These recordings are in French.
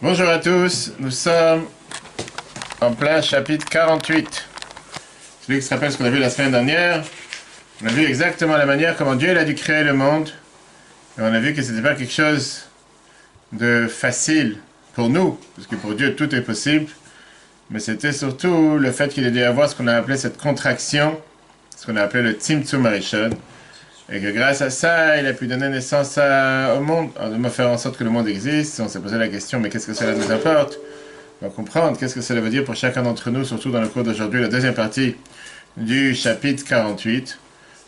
Bonjour à tous, nous sommes en plein chapitre 48. Celui qui se rappelle ce qu'on a vu la semaine dernière, on a vu exactement la manière comment Dieu a dû créer le monde. Et on a vu que ce n'était pas quelque chose de facile pour nous, parce que pour Dieu tout est possible. Mais c'était surtout le fait qu'il ait dû avoir ce qu'on a appelé cette contraction, ce qu'on a appelé le Tzimtzum Arishon. Et que grâce à ça, il a pu donner naissance au monde, de faire en sorte que le monde existe. On s'est posé la question, mais qu'est-ce que cela nous apporte On va comprendre qu'est-ce que cela veut dire pour chacun d'entre nous, surtout dans le cours d'aujourd'hui, la deuxième partie du chapitre 48,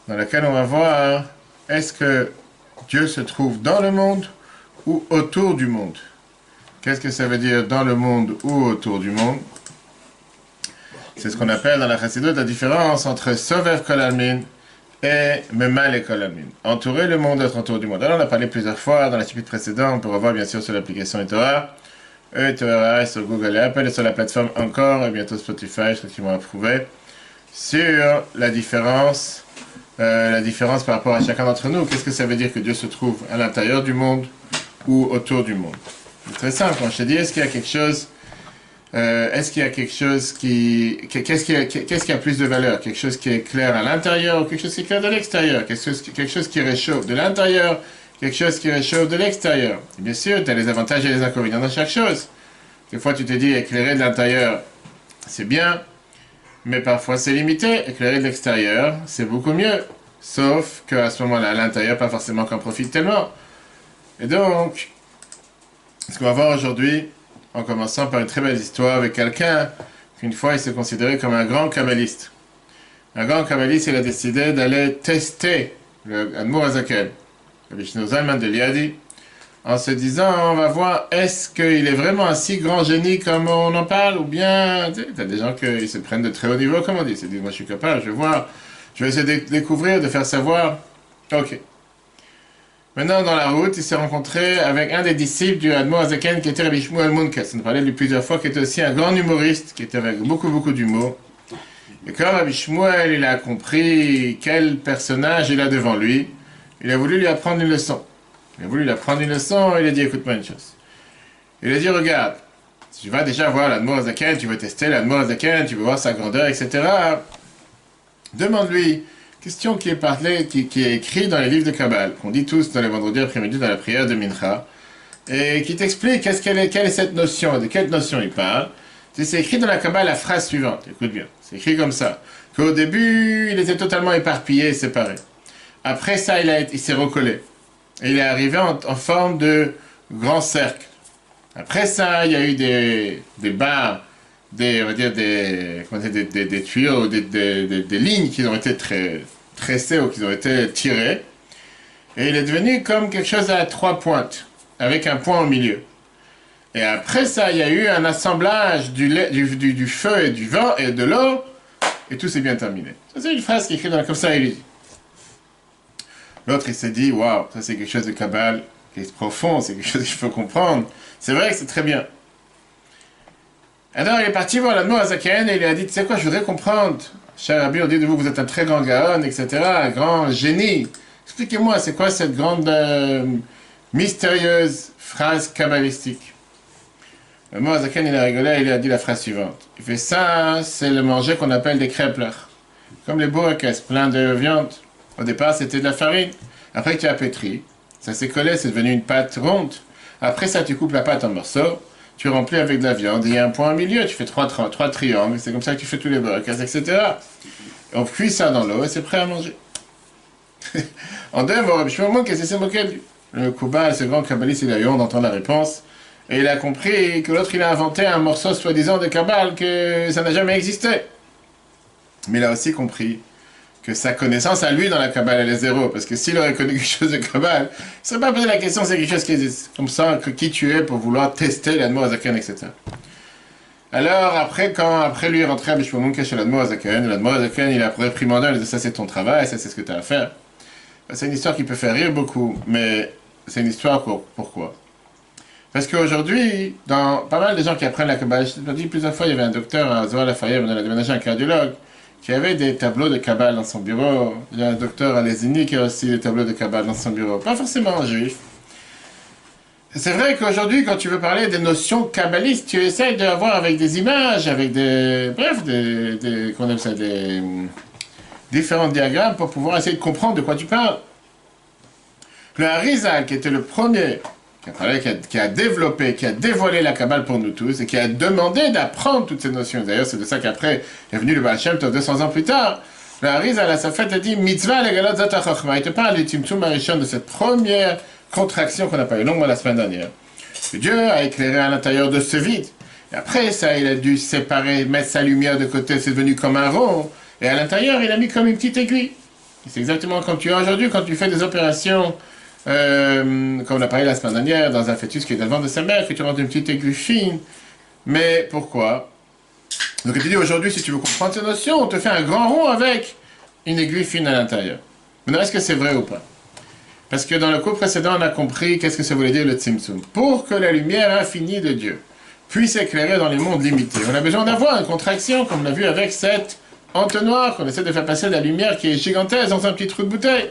dans laquelle on va voir est-ce que Dieu se trouve dans le monde ou autour du monde? Qu'est-ce que ça veut dire dans le monde ou autour du monde? C'est ce qu'on appelle dans la Chassidut la différence entre Sovev Kolalmin et mal et Entourer le monde d'être autour du monde. Alors on a parlé plusieurs fois dans la chapitre précédente, on peut revoir bien sûr sur l'application eTorah, eTorah sur Google et Apple et sur la plateforme encore et bientôt Spotify, je crois qu'ils vont approuver, sur la différence, euh, la différence par rapport à chacun d'entre nous. Qu'est-ce que ça veut dire que Dieu se trouve à l'intérieur du monde ou autour du monde? C'est très simple, quand je te dis, est-ce qu'il y a quelque chose euh, est-ce qu'il y a quelque chose qui... Qu'est-ce qui, a, a plus de valeur? Quelque chose qui est clair à l'intérieur ou quelque chose qui est clair de l'extérieur? Quelque chose, quelque chose qui réchauffe de l'intérieur, quelque chose qui réchauffe de l'extérieur. bien sûr, tu as les avantages et les inconvénients dans chaque chose. Des fois, tu te dis éclairer de l'intérieur, c'est bien, mais parfois c'est limité. Éclairer de l'extérieur, c'est beaucoup mieux. Sauf qu'à ce moment-là, à l'intérieur, pas forcément qu'on profite tellement. Et donc, ce qu'on va voir aujourd'hui, en commençant par une très belle histoire avec quelqu'un qu'une fois il s'est considéré comme un grand kabbaliste. Un grand kabbaliste, il a décidé d'aller tester le Admour Azakel, le Zalman de Liadi, en se disant, on va voir, est-ce qu'il est vraiment un si grand génie comme on en parle, ou bien, tu as des gens qui se prennent de très haut niveau, comme on dit, ils se disent, moi je suis capable, je vais voir, je vais essayer de découvrir, de faire savoir, ok. Maintenant, dans la route, il s'est rencontré avec un des disciples du Admo Azaken qui était Rabbi Shmuel Munkas. On parlait lui plusieurs fois, qui était aussi un grand humoriste, qui était avec beaucoup, beaucoup d'humour. Et quand Rabbi Shmuel, il a compris quel personnage il a devant lui, il a voulu lui apprendre une leçon. Il a voulu lui apprendre une leçon, il a dit, écoute-moi une chose. Il a dit, regarde, tu vas déjà voir l'Admo Azaken, tu veux tester l'Admo Azaken, tu veux voir sa grandeur, etc. Demande-lui, Question qui est parlée, qui, est écrite dans les livres de Kabbal, qu'on dit tous dans les vendredis après-midi dans la prière de Mincha, et qui t'explique qu'est-ce qu'elle est, quelle est cette notion, de quelle notion il parle. C'est écrit dans la Kabbale la phrase suivante, écoute bien, c'est écrit comme ça, qu'au début, il était totalement éparpillé et séparé. Après ça, il, il s'est recollé. Et il est arrivé en, forme de grand cercle. Après ça, il y a eu des, des barres des, on va dire des, des, des, des, tuyaux, des, lignes qui ont été très, tressées ou qui ont été tirées. Et il est devenu comme quelque chose à trois pointes, avec un point au milieu. Et après ça, il y a eu un assemblage du, du, du, feu et du vent et de l'eau, et tout s'est bien terminé. Ça, c'est une phrase qui est écrite dans, comme ça, il dit. L'autre, il s'est dit, waouh, ça c'est quelque chose de cabal, qui est profond, c'est quelque chose qu'il faut comprendre. C'est vrai que c'est très bien. Alors il est parti voir l'Admo Azaken et il a dit, tu sais quoi, je voudrais comprendre. Cher Rabbi, on dit de vous, vous êtes un très grand gaon, etc., un grand génie. Expliquez-moi, c'est quoi cette grande euh, mystérieuse phrase kabbalistique? Le Azaken, il a rigolé il a dit la phrase suivante. Il fait ça, c'est le manger qu'on appelle des crêpes Comme les bourreques, plein de viande. Au départ, c'était de la farine. Après, tu as pétri. Ça s'est collé, c'est devenu une pâte ronde. Après ça, tu coupes la pâte en morceaux tu remplis avec de la viande, il y a un point au milieu, tu fais trois, triangles, c'est comme ça que tu fais tous les burgers, etc. on cuit ça dans l'eau et c'est prêt à manger. en deux je me qu'est-ce que c'est moqué Le Kuba, ce grand kabbaliste, il a eu honte d'entendre la réponse. Et il a compris que l'autre, il a inventé un morceau soi-disant de Kabbal, que ça n'a jamais existé. Mais il a aussi compris que sa connaissance à lui dans la Kabbale, elle est zéro. Parce que s'il aurait connu quelque chose de Kabbale, il ne serait pas posé la question, c'est quelque chose qui existe. Comme ça, que qui tu es pour vouloir tester l'Admo Azaken, etc. Alors, après, quand, après lui est rentré à Bishwamunke chez l'Admo Azaken, l'Admo Azaken, il a pris mandat, il a dit, ça c'est ton travail, ça c'est ce que tu as à faire. C'est une histoire qui peut faire rire beaucoup, mais c'est une histoire pour, pourquoi Parce qu'aujourd'hui, dans pas mal de gens qui apprennent la Kabbalah, je l'ai dit plusieurs fois, il y avait un docteur à Zohar Lafayette, on a déménagé un cardiologue, qui avait des tableaux de Kabbalah dans son bureau. Il y a un docteur Alesini qui a aussi des tableaux de Kabbalah dans son bureau. Pas forcément un juif. c'est vrai qu'aujourd'hui, quand tu veux parler des notions kabbalistes, tu essaies d'avoir avec des images, avec des. Bref, des. des qu'on appelle ça Des. différents diagrammes pour pouvoir essayer de comprendre de quoi tu parles. Le Harizal, qui était le premier qui a, parlé, qui, a, développé, qui a dévoilé la Kabbale pour nous tous et qui a demandé d'apprendre toutes ces notions. D'ailleurs, c'est de ça qu'après est venu le Baal Shem Tov 200 ans plus tard. Le Harizal, à sa fête, a dit Mitzvah legalot zata. Il te parle du Arishon, de cette première contraction qu'on a parlé longuement la semaine dernière. Dieu a éclairé à l'intérieur de ce vide. Et après ça, il a dû séparer, mettre sa lumière de côté, c'est devenu comme un rond. Et à l'intérieur, il a mis comme une petite aiguille. C'est exactement comme tu as aujourd'hui quand tu fais des opérations, euh, comme on a parlé la semaine dernière, dans un fœtus qui est dans le ventre de sa mère, que tu rentres une petite aiguille fine. Mais pourquoi? Donc il te dit aujourd'hui, si tu veux comprendre ces notions, on te fait un grand rond avec une aiguille fine à l'intérieur. Maintenant, est-ce que c'est vrai ou pas? Parce que dans le cours précédent, on a compris qu'est-ce que ça voulait dire le Tzimtzum. Pour que la lumière infinie de Dieu puisse éclairer dans les mondes limités, on a besoin d'avoir une contraction, comme on l'a vu avec cette entonnoir, qu'on essaie de faire passer la lumière qui est gigantesque dans un petit trou de bouteille.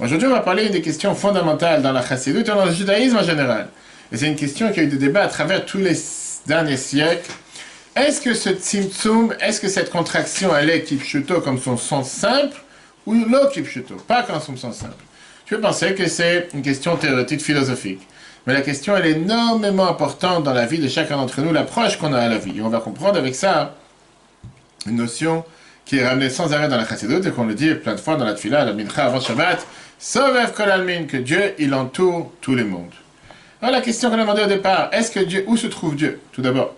Aujourd'hui, on va parler des questions fondamentales dans la chassidut et dans le judaïsme en général. Et c'est une question qui a eu des débats à travers tous les derniers siècles. Est-ce que ce tzimtzum, est-ce que cette contraction, elle est kipshuto comme son sens simple, ou lo kipshuto, pas comme son sens simple Je peux penser que c'est une question théorique, philosophique. Mais la question, elle est énormément importante dans la vie de chacun d'entre nous, l'approche qu'on a à la vie. Et on va comprendre avec ça une notion qui est ramenée sans arrêt dans la chassidut et qu'on le dit plein de fois dans la tfila, la mincha avant Shabbat, Almin, que Dieu, il entoure tous les mondes. Alors la question qu'on a demandé au départ, est-ce que Dieu, où se trouve Dieu Tout d'abord,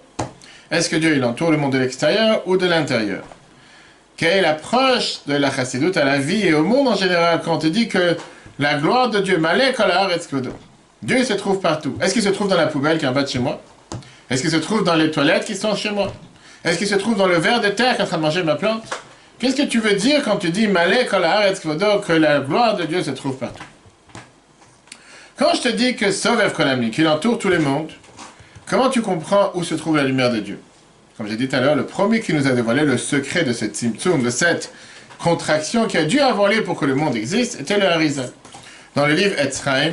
est-ce que Dieu, il entoure le monde de l'extérieur ou de l'intérieur Quelle est l'approche de la chassidut à la vie et au monde en général quand on te dit que la gloire de Dieu, kvodo. Dieu, se trouve partout. Est-ce qu'il se trouve dans la poubelle qui est en bas de chez moi Est-ce qu'il se trouve dans les toilettes qui sont chez moi Est-ce qu'il se trouve dans le verre de terre qui est en train de manger ma plante Qu'est-ce que tu veux dire quand tu dis que la gloire de Dieu se trouve partout? Quand je te dis que Sovev Kolamni, qu'il entoure tous les mondes, comment tu comprends où se trouve la lumière de Dieu? Comme j'ai dit tout à l'heure, le premier qui nous a dévoilé le secret de cette Tzimtzum, de cette contraction qui a dû avoir lieu pour que le monde existe, était le Harizal. Dans le livre Etzraim,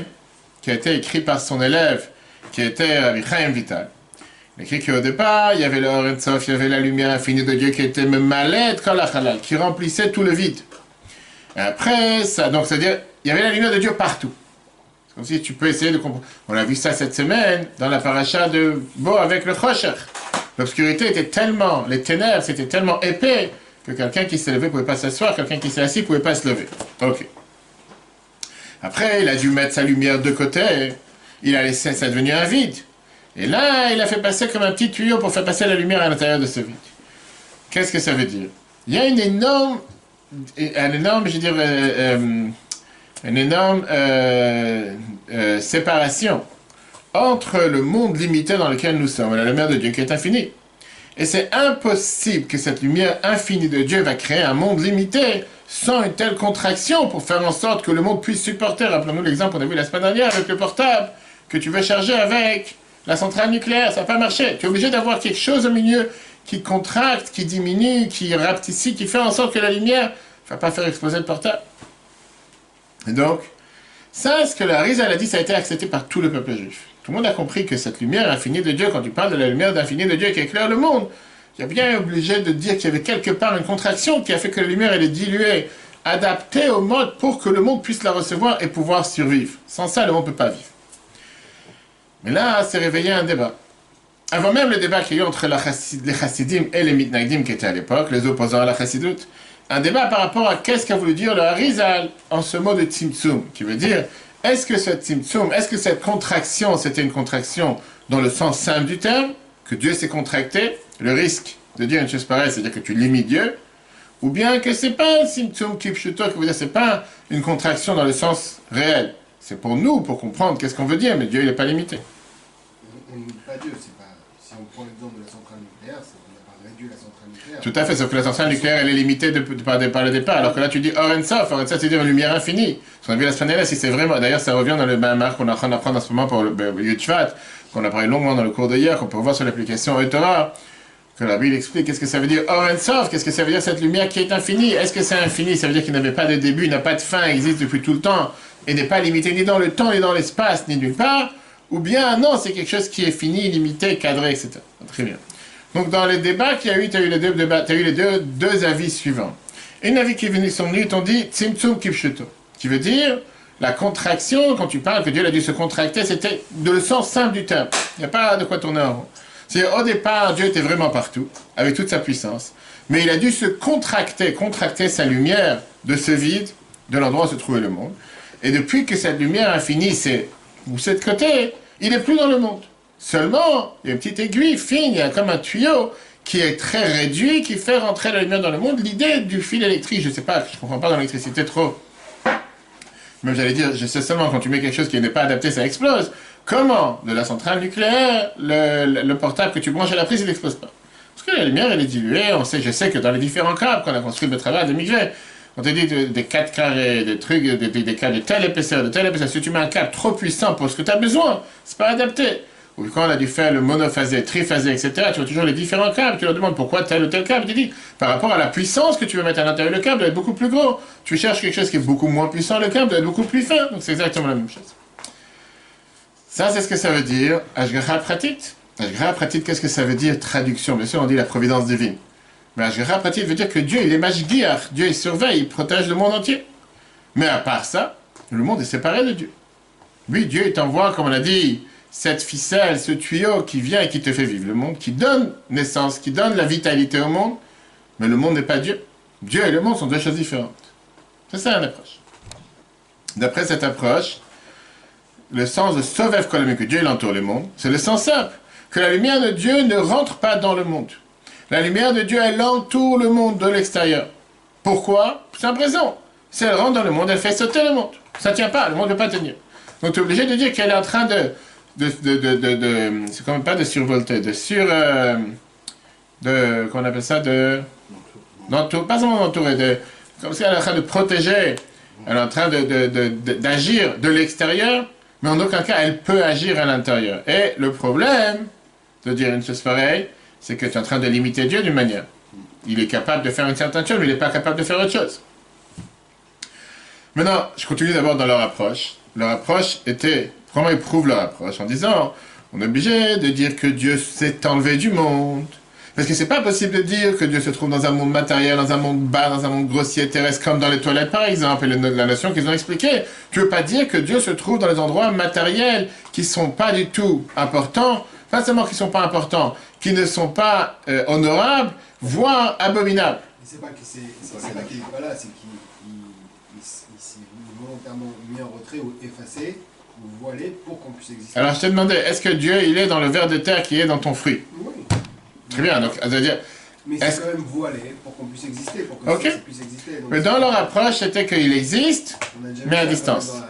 qui a été écrit par son élève, qui était Rabbi Chaim Vital. Écrit qu'au départ, il y avait le il y avait la lumière infinie de Dieu qui était Memaled Kol HaChalal, qui remplissait tout le vide. Après, ça, donc c'est-à-dire, il y avait la lumière de Dieu partout. Comme si tu peux essayer de comprendre. On a vu ça cette semaine dans la paracha de Bo avec le Chosher. L'obscurité était tellement, les ténèbres, c'était tellement épais que quelqu'un qui s'est levé pouvait pas s'asseoir, quelqu'un qui s'est assis pouvait pas se lever. Ok. Après, il a dû mettre sa lumière de côté, il a laissé ça devenir un vide. Et là, il a fait passer comme un petit tuyau pour faire passer la lumière à l'intérieur de ce vide. Qu'est-ce que ça veut dire? Il y a une énorme, un énorme, je euh, euh, une énorme euh, séparation entre le monde limité dans lequel nous sommes et la lumière de Dieu qui est infinie. Et c'est impossible que cette lumière infinie de Dieu va créer un monde limité sans une telle contraction pour faire en sorte que le monde puisse supporter. Rappelons-nous l'exemple qu'on a vu la semaine dernière avec le portable que tu veux charger avec la centrale nucléaire. Ça n'a pas marché. Tu es obligé d'avoir quelque chose au milieu qui contracte, qui diminue, qui rapetit, qui fait en sorte que la lumière ne va pas faire exploser le portable. Et donc, ça, ce que la Rizal a dit, ça a été accepté par tout le peuple juif. Tout le monde a compris que cette lumière infinie de Dieu, quand tu parles de la lumière d'infini de Dieu qui éclaire le monde, il y a bien obligé de dire qu'il y avait quelque part une contraction qui a fait que la lumière est diluée, adaptée au mode pour que le monde puisse la recevoir et pouvoir survivre. Sans ça, le monde ne peut pas vivre. Mais là, s'est réveillé un débat. Avant même le débat qu'il y a eu entre les chassidim et les mitnagdim qui étaient à l'époque, les opposants à la chassidoute, un débat par rapport à qu'est-ce qu'a voulu dire le Harizal en ce mot de Tzimtzum, qui veut dire est-ce que ce Tzimtzum, est-ce que cette contraction, c'était une contraction dans le sens simple du terme, que Dieu s'est contracté, le risque de dire une chose pareille, c'est-à-dire que tu limites Dieu, ou bien que c'est pas un Tzimtzum kipshuto, qui veut dire c'est pas une contraction dans le sens réel. C'est pour nous, pour comprendre qu'est-ce qu'on veut dire, mais Dieu il n'est pas limité. On ne pas Dieu. Si on prend l'exemple de la centrale nucléaire, qu'on n'a pas réduit la centrale nucléaire. Tout à fait, sauf que la centrale nucléaire, elle est limitée par, le départ. Alors que là, tu dis Orensof, Orensof, c'est dire une lumière infinie. Ce qu'on a vu la semaine dernière, si c'est vraiment. D'ailleurs, ça revient dans le Bamar qu'on est en train d'apprendre en ce moment pour le, Yudshvat, qu'on a parlé longuement dans le cours d'hier, qu'on peut voir sur l'application Etora, que la Bible explique qu'est-ce que ça veut dire Orensof, qu'est-ce que ça veut dire cette lumière qui est infinie. Est-ce que c'est infini? Ça veut dire qu'il n'avait pas de début, il n'a pas de fin, il existe depuis tout le temps, et n'est pas limité ni dans le temps, ni dans l'espace, ni nulle part ou bien non, c'est quelque chose qui est fini, limité, cadré, etc. Très bien. Donc dans les débats qu'il y a eu, tu as eu les deux, avis suivants. Un avis qui est venu venus, ils t'ont dit Tzimtzum Kipshuto, qui veut dire la contraction, quand tu parles que Dieu a dû se contracter, c'était de le sens simple du terme. Il n'y a pas de quoi tourner en rond. C'est au départ, Dieu était vraiment partout, avec toute sa puissance. Mais il a dû se contracter, contracter sa lumière de ce vide, de l'endroit où se trouvait le monde. Et depuis que cette lumière infinie s'est poussée de côté, il n'est plus dans le monde. Seulement, il y a une petite aiguille fine, il y a comme un tuyau qui est très réduit, qui fait rentrer la lumière dans le monde. L'idée du fil électrique, je ne sais pas, je ne comprends pas dans l'électricité trop. Mais j'allais dire, je sais seulement quand tu mets quelque chose qui n'est pas adapté, ça explose. Comment, de la centrale nucléaire, le, portable que tu branches à la prise, il n'explose pas Parce que la lumière, elle est diluée. On sait, je sais que dans les différents câbles qu'on a construit le travail de migré, on te dit des 4 carrés, des trucs, des, câbles de telle épaisseur, de telle épaisseur. Si tu mets un câble trop puissant pour ce que tu as besoin, c'est pas adapté. Ou quand on a dû faire le monophasé, triphasé, etc., tu vois toujours les différents câbles, tu leur demandes pourquoi tel ou tel câble, tu dis, par rapport à la puissance que tu veux mettre à l'intérieur, le câble doit être beaucoup plus gros. Tu cherches quelque chose qui est beaucoup moins puissant, le câble doit être beaucoup plus fin. Donc c'est exactement la même chose. Ça, c'est ce que ça veut dire, Ashgaha pratique. Ashgaha pratique, qu'est-ce que ça veut dire? Traduction, bien sûr, on dit la providence divine. Mais Ashgaha pratique veut dire que Dieu, il est Mashgiach, Dieu, il surveille, il protège le monde entier. Mais à part ça, le monde est séparé de Dieu. Oui, Dieu, il t'envoie, comme on a dit, cette ficelle, ce tuyau qui vient et qui te fait vivre le monde, qui donne naissance, qui donne la vitalité au monde, mais le monde n'est pas Dieu. Dieu et le monde sont deux choses différentes. C'est ça approche. D'après cette approche, le sens de Kolomé, que Dieu l'entoure le monde, c'est le sens simple, que la lumière de Dieu ne rentre pas dans le monde. La lumière de Dieu, elle entoure le monde de l'extérieur. Pourquoi? C'est un présent. Si elle rentre dans le monde, elle fait sauter le monde. Ça ne tient pas, le monde ne peut pas tenir. Donc tu es obligé de dire qu'elle est en train de de, de, de, de, c'est quand même pas de survolter, de sur, euh, de, qu'on appelle ça, de, pas seulement d'entourer, de, comme si elle est en train de protéger, elle est en train d'agir de, l'extérieur, mais en aucun cas elle peut agir à l'intérieur. Et le problème de dire une chose pareille, c'est que tu es en train de limiter Dieu d'une manière. Il est capable de faire une certaine chose, mais il n'est pas capable de faire autre chose. Maintenant, je continue d'abord dans leur approche. Leur approche était Comment ils prouvent leur approche? En disant, on est obligé de dire que Dieu s'est enlevé du monde. Parce que c'est pas possible de dire que Dieu se trouve dans un monde matériel, dans un monde bas, dans un monde grossier, terrestre, comme dans les toilettes par exemple, et la notion qu'ils ont expliqué. Tu veux pas dire que Dieu se trouve dans les endroits matériels qui sont pas du tout importants, pas seulement qui sont pas importants, qui ne sont pas euh, honorables, voire abominables. C'est pas que c'est là qu'il n'est pas là, c'est qu'il s'est volontairement mis en retrait ou effacé voilé pour qu'on puisse exister. Alors je te demandais, est-ce que Dieu, il est dans le ver de terre qui est dans ton fruit? Oui. Très bien, donc ça veut dire... Mais c'est quand même voilé pour qu'on puisse exister, pour que ça puisse exister. mais dans leur approche, c'était qu'il existe, mais à distance. Dans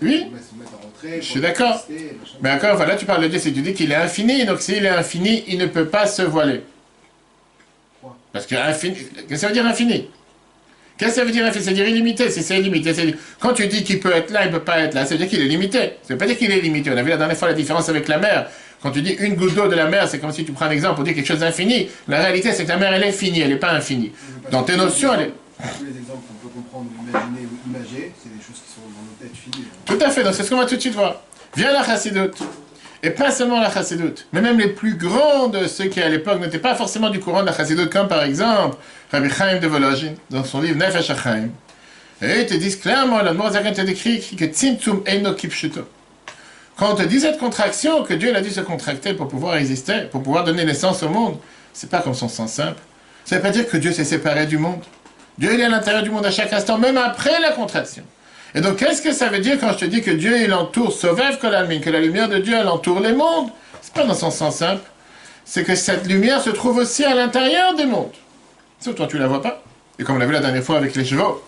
oui. Je suis d'accord. Mais encore, voilà, tu parles de Dieu, c'est tu dis qu'il est infini, donc s'il est infini, il ne peut pas se voiler. Parce que infini, qu'est-ce que ça veut dire infini? Qu'est-ce que ça veut dire infini? C'est-à-dire illimité, si c'est illimité. Quand tu dis qu'il peut être là, il ne peut pas être là, ça veut dire qu'il est limité. Ça ne veut pas dire qu'il est limité. On a vu la dernière fois la différence avec la mer. Quand tu dis une goutte d'eau de la mer, c'est comme si tu prends un exemple pour dire quelque chose d'infini. La réalité, c'est que la mer, elle est finie, elle n'est pas infinie. Dans tes notions, elle est... Tous les exemples qu'on peut comprendre, imaginer ou imager, c'est des choses qui sont dans nos têtes finies. Tout à fait, donc c'est ce qu'on va tout de suite voir. Viens la chassidoute. Et pas seulement la chassidoute, mais même les plus grands de ceux qui à l'époque n'étaient pas forcément du courant de la chassidoute, comme par exemple Rabbi Chaim de Volozhin, dans son livre Nefesh HaChaim. Et ils te disent clairement, la Morazakan te décrit que Tzimtzum Eno Kipshuto. Quand on te dit cette contraction, que Dieu a dû se contracter pour pouvoir exister, pour pouvoir donner naissance au monde, c'est pas comme son sens simple. Ça veut pas dire que Dieu s'est séparé du monde. Dieu est à l'intérieur du monde à chaque instant, même après la contraction. Et donc, qu'est-ce que ça veut dire quand je te dis que Dieu, il entoure, Sovev Kolalmin, que la lumière de Dieu, elle entoure les mondes? C'est pas dans son sens simple. C'est que cette lumière se trouve aussi à l'intérieur des mondes. Sauf toi, tu la vois pas. Et comme on l'a vu la dernière fois avec les chevaux,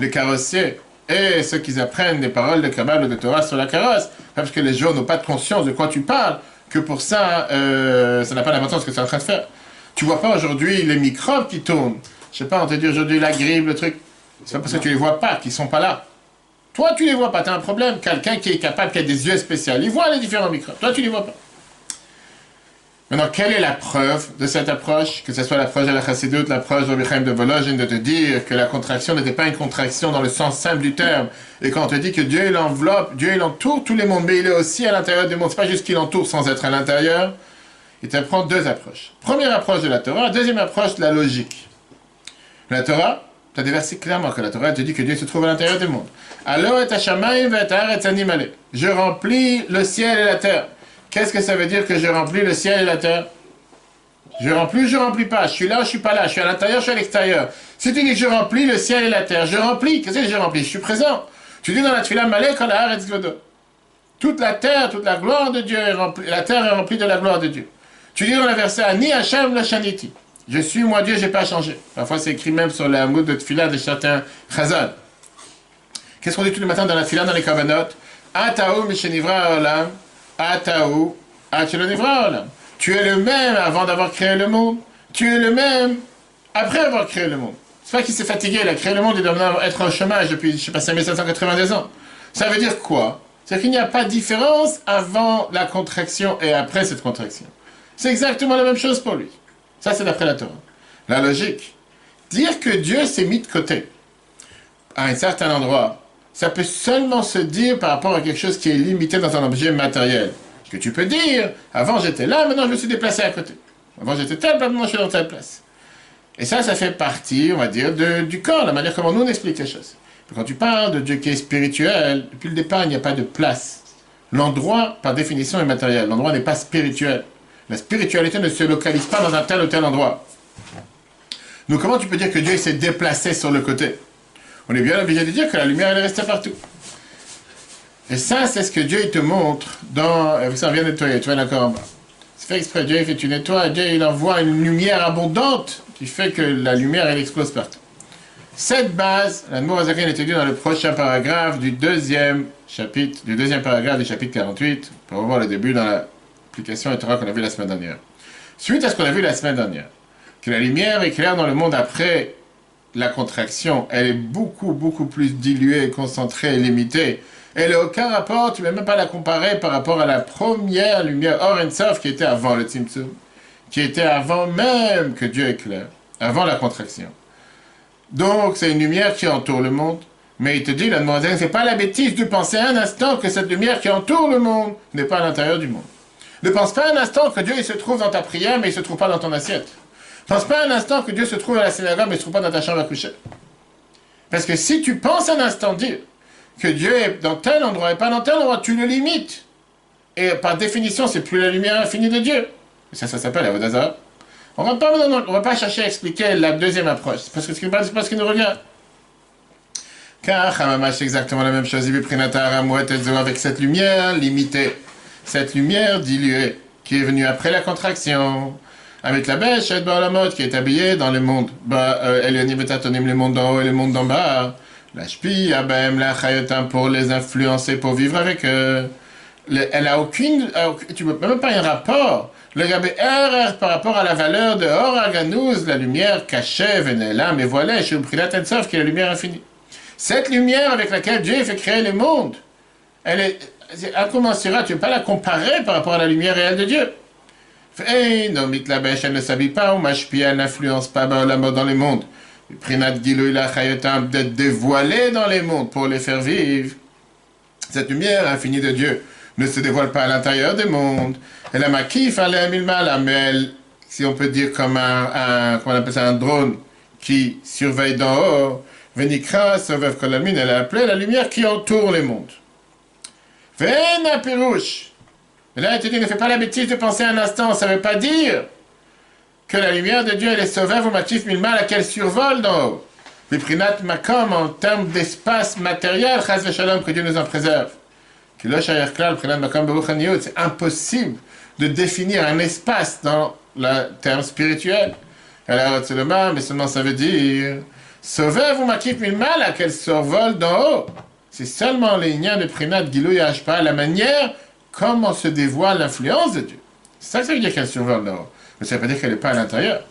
les carrossiers et ceux qui apprennent des paroles de Kabbalah ou de Torah sur la carrosse, parce que les chevaux n'ont pas de conscience de quoi tu parles, que pour ça, euh, ça n'a pas d'importance ce que tu es en train de faire. Tu vois pas aujourd'hui les microbes qui tournent. Je sais pas, on te dit aujourd'hui la grippe, le truc. C'est pas parce que tu les vois pas qu'ils sont pas là. Toi, tu les vois pas, tu as un problème. Quelqu'un qui est capable, qui a des yeux spéciaux, il voit les différents microbes. Toi, tu les vois pas. Maintenant, quelle est la preuve de cette approche? Que ce soit l'approche de la chassidoute, l'approche de Chaim de Vologine, de te dire que la contraction n'était pas une contraction dans le sens simple du terme. Et quand on te dit que Dieu, il enveloppe, Dieu, il entoure tous les mondes, mais il est aussi à l'intérieur du monde. C'est pas juste qu'il entoure sans être à l'intérieur. Il t'apprend deux approches. Première approche de la Torah, deuxième approche de la logique. La Torah, tu as des versets clairement que la Torah te dit que Dieu se trouve à l'intérieur du monde. Alors, je remplis le ciel et la terre. Qu'est-ce que ça veut dire que je remplis le ciel et la terre? Je remplis je remplis pas? Je suis là je suis pas là Je suis à l'intérieur, je suis à l'extérieur. Si tu dis je remplis le ciel et la terre, je remplis. Qu'est-ce que je remplis? Je suis présent. Tu dis dans la Tfila Malek la Toute la terre, toute la gloire de Dieu est remplie. La terre est remplie de la gloire de Dieu. Tu dis dans la verset Ani Hashem la Shaniti. Je suis moi Dieu, j'ai pas changé. Parfois c'est écrit même sur la mode de Tfila de certains Chazal. Qu'est-ce qu'on dit tous les matins dans la Tfila, dans les Kavanot? Ataou Mishenivra Olam. Ataou, Tu es le même avant d'avoir créé le monde. Tu es le même après avoir créé le monde. C'est pas qu'il s'est fatigué, il a créé le monde, il doit être en chômage depuis, je sais pas, 5782 ans. Ça veut dire quoi? C'est qu'il n'y a pas de différence avant la contraction et après cette contraction. C'est exactement la même chose pour lui. Ça, c'est d'après la Torah. La logique. Dire que Dieu s'est mis de côté à un certain endroit ça peut seulement se dire par rapport à quelque chose qui est limité dans un objet matériel. Que tu peux dire, avant j'étais là, maintenant je me suis déplacé à côté. Avant j'étais tel, maintenant je suis dans telle place. Et ça, ça fait partie, on va dire, du corps, la manière comment nous on explique les choses. quand tu parles de Dieu qui est spirituel, depuis le départ, il n'y a pas de place. L'endroit, par définition, est matériel. L'endroit n'est pas spirituel. La spiritualité ne se localise pas dans un tel ou tel endroit. Donc comment tu peux dire que Dieu s'est déplacé sur le côté? On est bien obligé de dire que la lumière, elle est restée partout. Et ça, c'est ce que Dieu te montre dans... Savez, vient nettoyer, tu vois d'accord en bas. C'est fait exprès, Dieu fait tu nettoies, Dieu il envoie une lumière abondante qui fait que la lumière, elle explose partout. Cette base, la Mourazakin est étudiée dans le prochain paragraphe du deuxième chapitre, du deuxième paragraphe du chapitre 48, pour voir le début dans l'application et qu'on a vu la semaine dernière. Suite à ce qu'on a vu la semaine dernière, que la lumière éclaire dans le monde après la contraction, elle est beaucoup, beaucoup plus diluée, concentrée et limitée. Elle n'a aucun rapport, tu ne peux même pas la comparer par rapport à la première lumière Sof qui était avant le Tzimtzum, qui était avant même que Dieu éclaire, avant la contraction. Donc, c'est une lumière qui entoure le monde. Mais il te dit, la demoiselle, c'est pas la bêtise de penser un instant que cette lumière qui entoure le monde n'est pas à l'intérieur du monde. Ne pense pas un instant que Dieu il se trouve dans ta prière, mais il se trouve pas dans ton assiette. Pense pas un instant que Dieu se trouve à la synagogue, mais ne se trouve pas dans ta chambre à coucher. Parce que si tu penses un instant dire que Dieu est dans tel endroit et pas dans tel endroit, tu le limites. Et par définition, c'est plus la lumière infinie de Dieu. Et ça, ça s'appelle Avodazara. On ne va pas chercher à expliquer la deuxième approche. Parce que ce qui nous revient. Car Hamama, c'est exactement la même chose. Avec cette lumière limitée. Cette lumière diluée qui est venue après la contraction avec la bêche, la mode qui est habillée dans le monde. Bah, euh, elle les mondes d'en haut et les mondes d'en bas. La chpi, abem, la chayotam pour les influencer, pour vivre avec eux. Elle a aucune, tu peux même pas un rapport. Le gabé RR par rapport à la valeur de Oraganouz, la lumière cachée, venait là, mais voilà, je pris la tête qui est la lumière infinie. Cette lumière avec laquelle Dieu fait créer le monde, elle est, incommensurable, tu ne peux pas la comparer par rapport à la lumière réelle de Dieu? Elle ne s'habille pas, ou mashpia, n'influence pas la mode dans les mondes. Prinat Gilou, il a d'être dévoilé dans les mondes pour les faire vivre. Cette lumière infinie de Dieu ne se dévoile pas à l'intérieur des mondes. Elle a makif, elle a mal, mais elle, si on peut dire comme un, comment on appelle un drone qui surveille d'en haut, Venikra, Sauvev Kolamine, elle a appelé la lumière qui entoure les mondes. Vena Et là, il te dit, ne fais pas la bêtise de penser un instant. Ça ne veut pas dire que la lumière de Dieu, elle est sauvée, vous matif mal à qu'elle survole d'en haut. Viprinat makom, en termes d'espace matériel, chas shalom, que Dieu nous en préserve. C'est impossible de définir un espace dans le terme spirituel. Alors, c'est le mal, mais seulement ça veut dire sauver vous matif mal à qu'elle survole d'en haut? C'est seulement les liens de Prinat Gilou pas la manière comment se dévoile l'influence de Dieu. C'est ça que ça veut dire qu'elle survole là-haut. Mais ça veut pas dire qu'elle n'est pas à l'intérieur.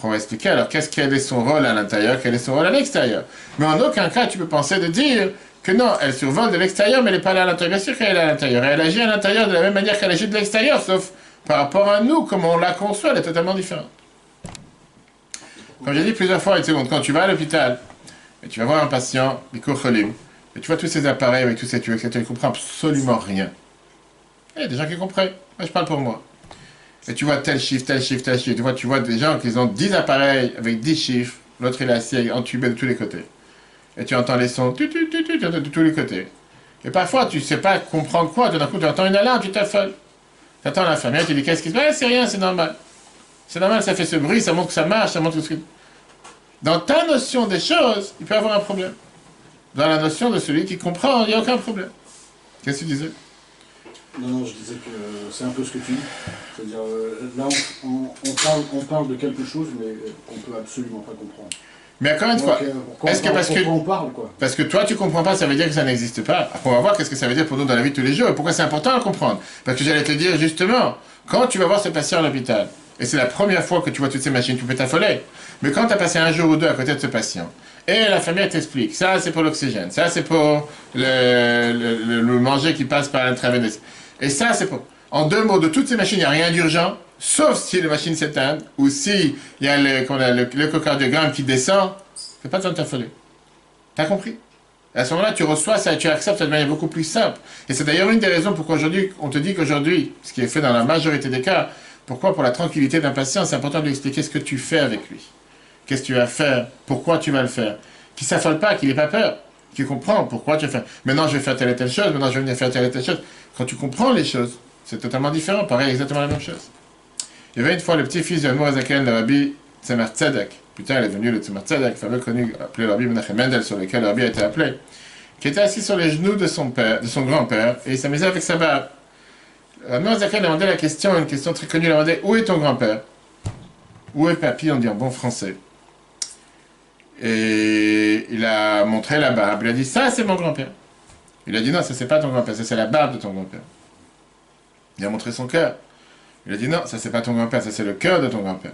Pour expliquer, alors qu'est-ce qu'elle est son rôle à l'intérieur, quel est son rôle à l'extérieur? Mais en aucun cas, tu peux penser de dire que non, elle survole de l'extérieur, mais elle n'est pas là à l'intérieur. Bien sûr qu'elle est à l'intérieur. Elle agit à l'intérieur de la même manière qu'elle agit de l'extérieur, sauf par rapport à nous, comme on la conçoit, elle est totalement différente. Comme j'ai dit plusieurs fois, une seconde, quand tu vas à l'hôpital, et tu vas voir un patient, et tu vois tous ces appareils avec tous ces tuyaux, etc., tu ne comprends absolument rien. Il y a des gens qui comprennent. Moi, je parle pour moi. Et tu vois tel chiffre, tel chiffre, tel chiffre. Tu vois, des gens qui ont 10 appareils avec 10 chiffres. L'autre, il est assis entubé de tous les côtés. Et tu entends les sons de tous les côtés. Et parfois, tu ne sais pas comprendre quoi. Tout d'un coup, tu entends une alarme, tu t'affoles. Tu attends l'infirmière, tu dis qu'est-ce qui se passe? C'est rien, c'est normal. C'est normal, ça fait ce bruit, ça montre que ça marche, ça montre que... Dans ta notion des choses, il peut y avoir un problème. Dans la notion de celui qui comprend, il n'y a aucun problème. Qu'est-ce que tu disais? Non, non, je disais que c'est un peu ce que tu dis. C'est-à-dire, euh, là, on, parle, on parle de quelque chose, mais qu'on ne peut absolument pas comprendre. Mais encore une fois, est-ce que parce que on parle quoi? parce que toi tu comprends pas, ça veut dire que ça n'existe pas. Après on va voir qu'est-ce que ça veut dire pour nous dans la vie de tous les jours et pourquoi c'est important à comprendre. Parce que j'allais te dire justement, quand tu vas voir ce patient à l'hôpital et c'est la première fois que tu vois toutes ces machines, tu peux t'affoler. Mais quand tu as passé un jour ou deux à côté de ce patient et la famille t'explique, ça c'est pour l'oxygène, ça c'est pour le, le, le, manger qui passe par l'intraveineuse et ça c'est pour. En deux mots, de toutes ces machines, il n'y a rien d'urgent Sauf si la machine s'éteint, ou si il y a l'échocardiogramme qui descend, c'est pas besoin de t'affoler. T'as compris? À ce moment-là, tu reçois ça et tu acceptes de manière beaucoup plus simple. Et c'est d'ailleurs une des raisons pourquoi aujourd'hui, on te dit qu'aujourd'hui, ce qui est fait dans la majorité des cas, pourquoi pour la tranquillité d'un patient, c'est important de lui expliquer ce que tu fais avec lui. Qu'est-ce que tu vas faire? Pourquoi tu vas le faire? Qu'il ne s'affole pas, qu'il n'ait pas peur. Qu'il comprend pourquoi tu faire. Maintenant, je vais faire telle et telle chose, maintenant, je vais venir faire telle et telle chose. Quand tu comprends les choses, c'est totalement différent. Pareil, exactement la même chose. Il y avait une fois le petit-fils de Mourazaken, le rabbi Tzemar Tzedek, putain, il est devenu le Tzemar Tzedek, fameux connu, appelé le rabbi Menachem Mendel, sur lequel le rabbi a été appelé, qui était assis sur les genoux de son père, de son grand-père, et il s'amusait avec sa barbe. Mourazaken demandé la question, une question très connue, il a demandé Où est ton grand-père? Où est papy? On dit en bon français. Et il a montré la barbe. Il a dit Ça, c'est mon grand-père. Il a dit Non, ça, c'est pas ton grand-père, ça, c'est la barbe de ton grand-père. Il a montré son cœur. Il a dit non, ça c'est pas ton grand-père, ça c'est le cœur de ton grand-père.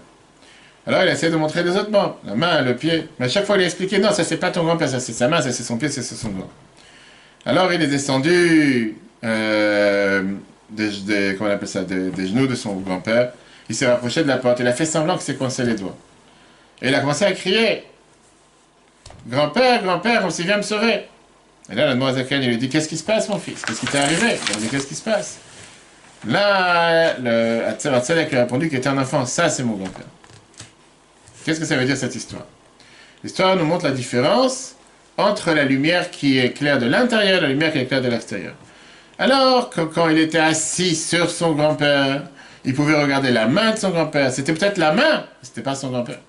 Alors il a essayé de montrer les autres membres, la main, le pied. Mais à chaque fois il a expliqué non, ça c'est pas ton grand-père, ça c'est sa main, ça c'est son pied, ça c'est son doigt. Alors il est descendu euh, des, comment on appelle ça, des, genoux de son grand-père. Il s'est rapproché de la porte. Il a fait semblant qu'il s'est coincé les doigts. Et il a commencé à crier Grand-père, grand-père, on s'est vient me sauver. Et là, la demoiselle il lui dit Qu'est-ce qui se passe, mon fils? Qu'est-ce qui t'est arrivé? Il dit Qu'est-ce qui se passe? Là, le Tzedek a répondu qu'il était un enfant. Ça, c'est mon grand-père. Qu'est-ce que ça veut dire cette histoire? L'histoire nous montre la différence entre la lumière qui est claire de l'intérieur et la lumière qui est claire de l'extérieur. Alors que quand il était assis sur son grand-père, il pouvait regarder la main de son grand-père. C'était peut-être la main, c'était pas son grand-père.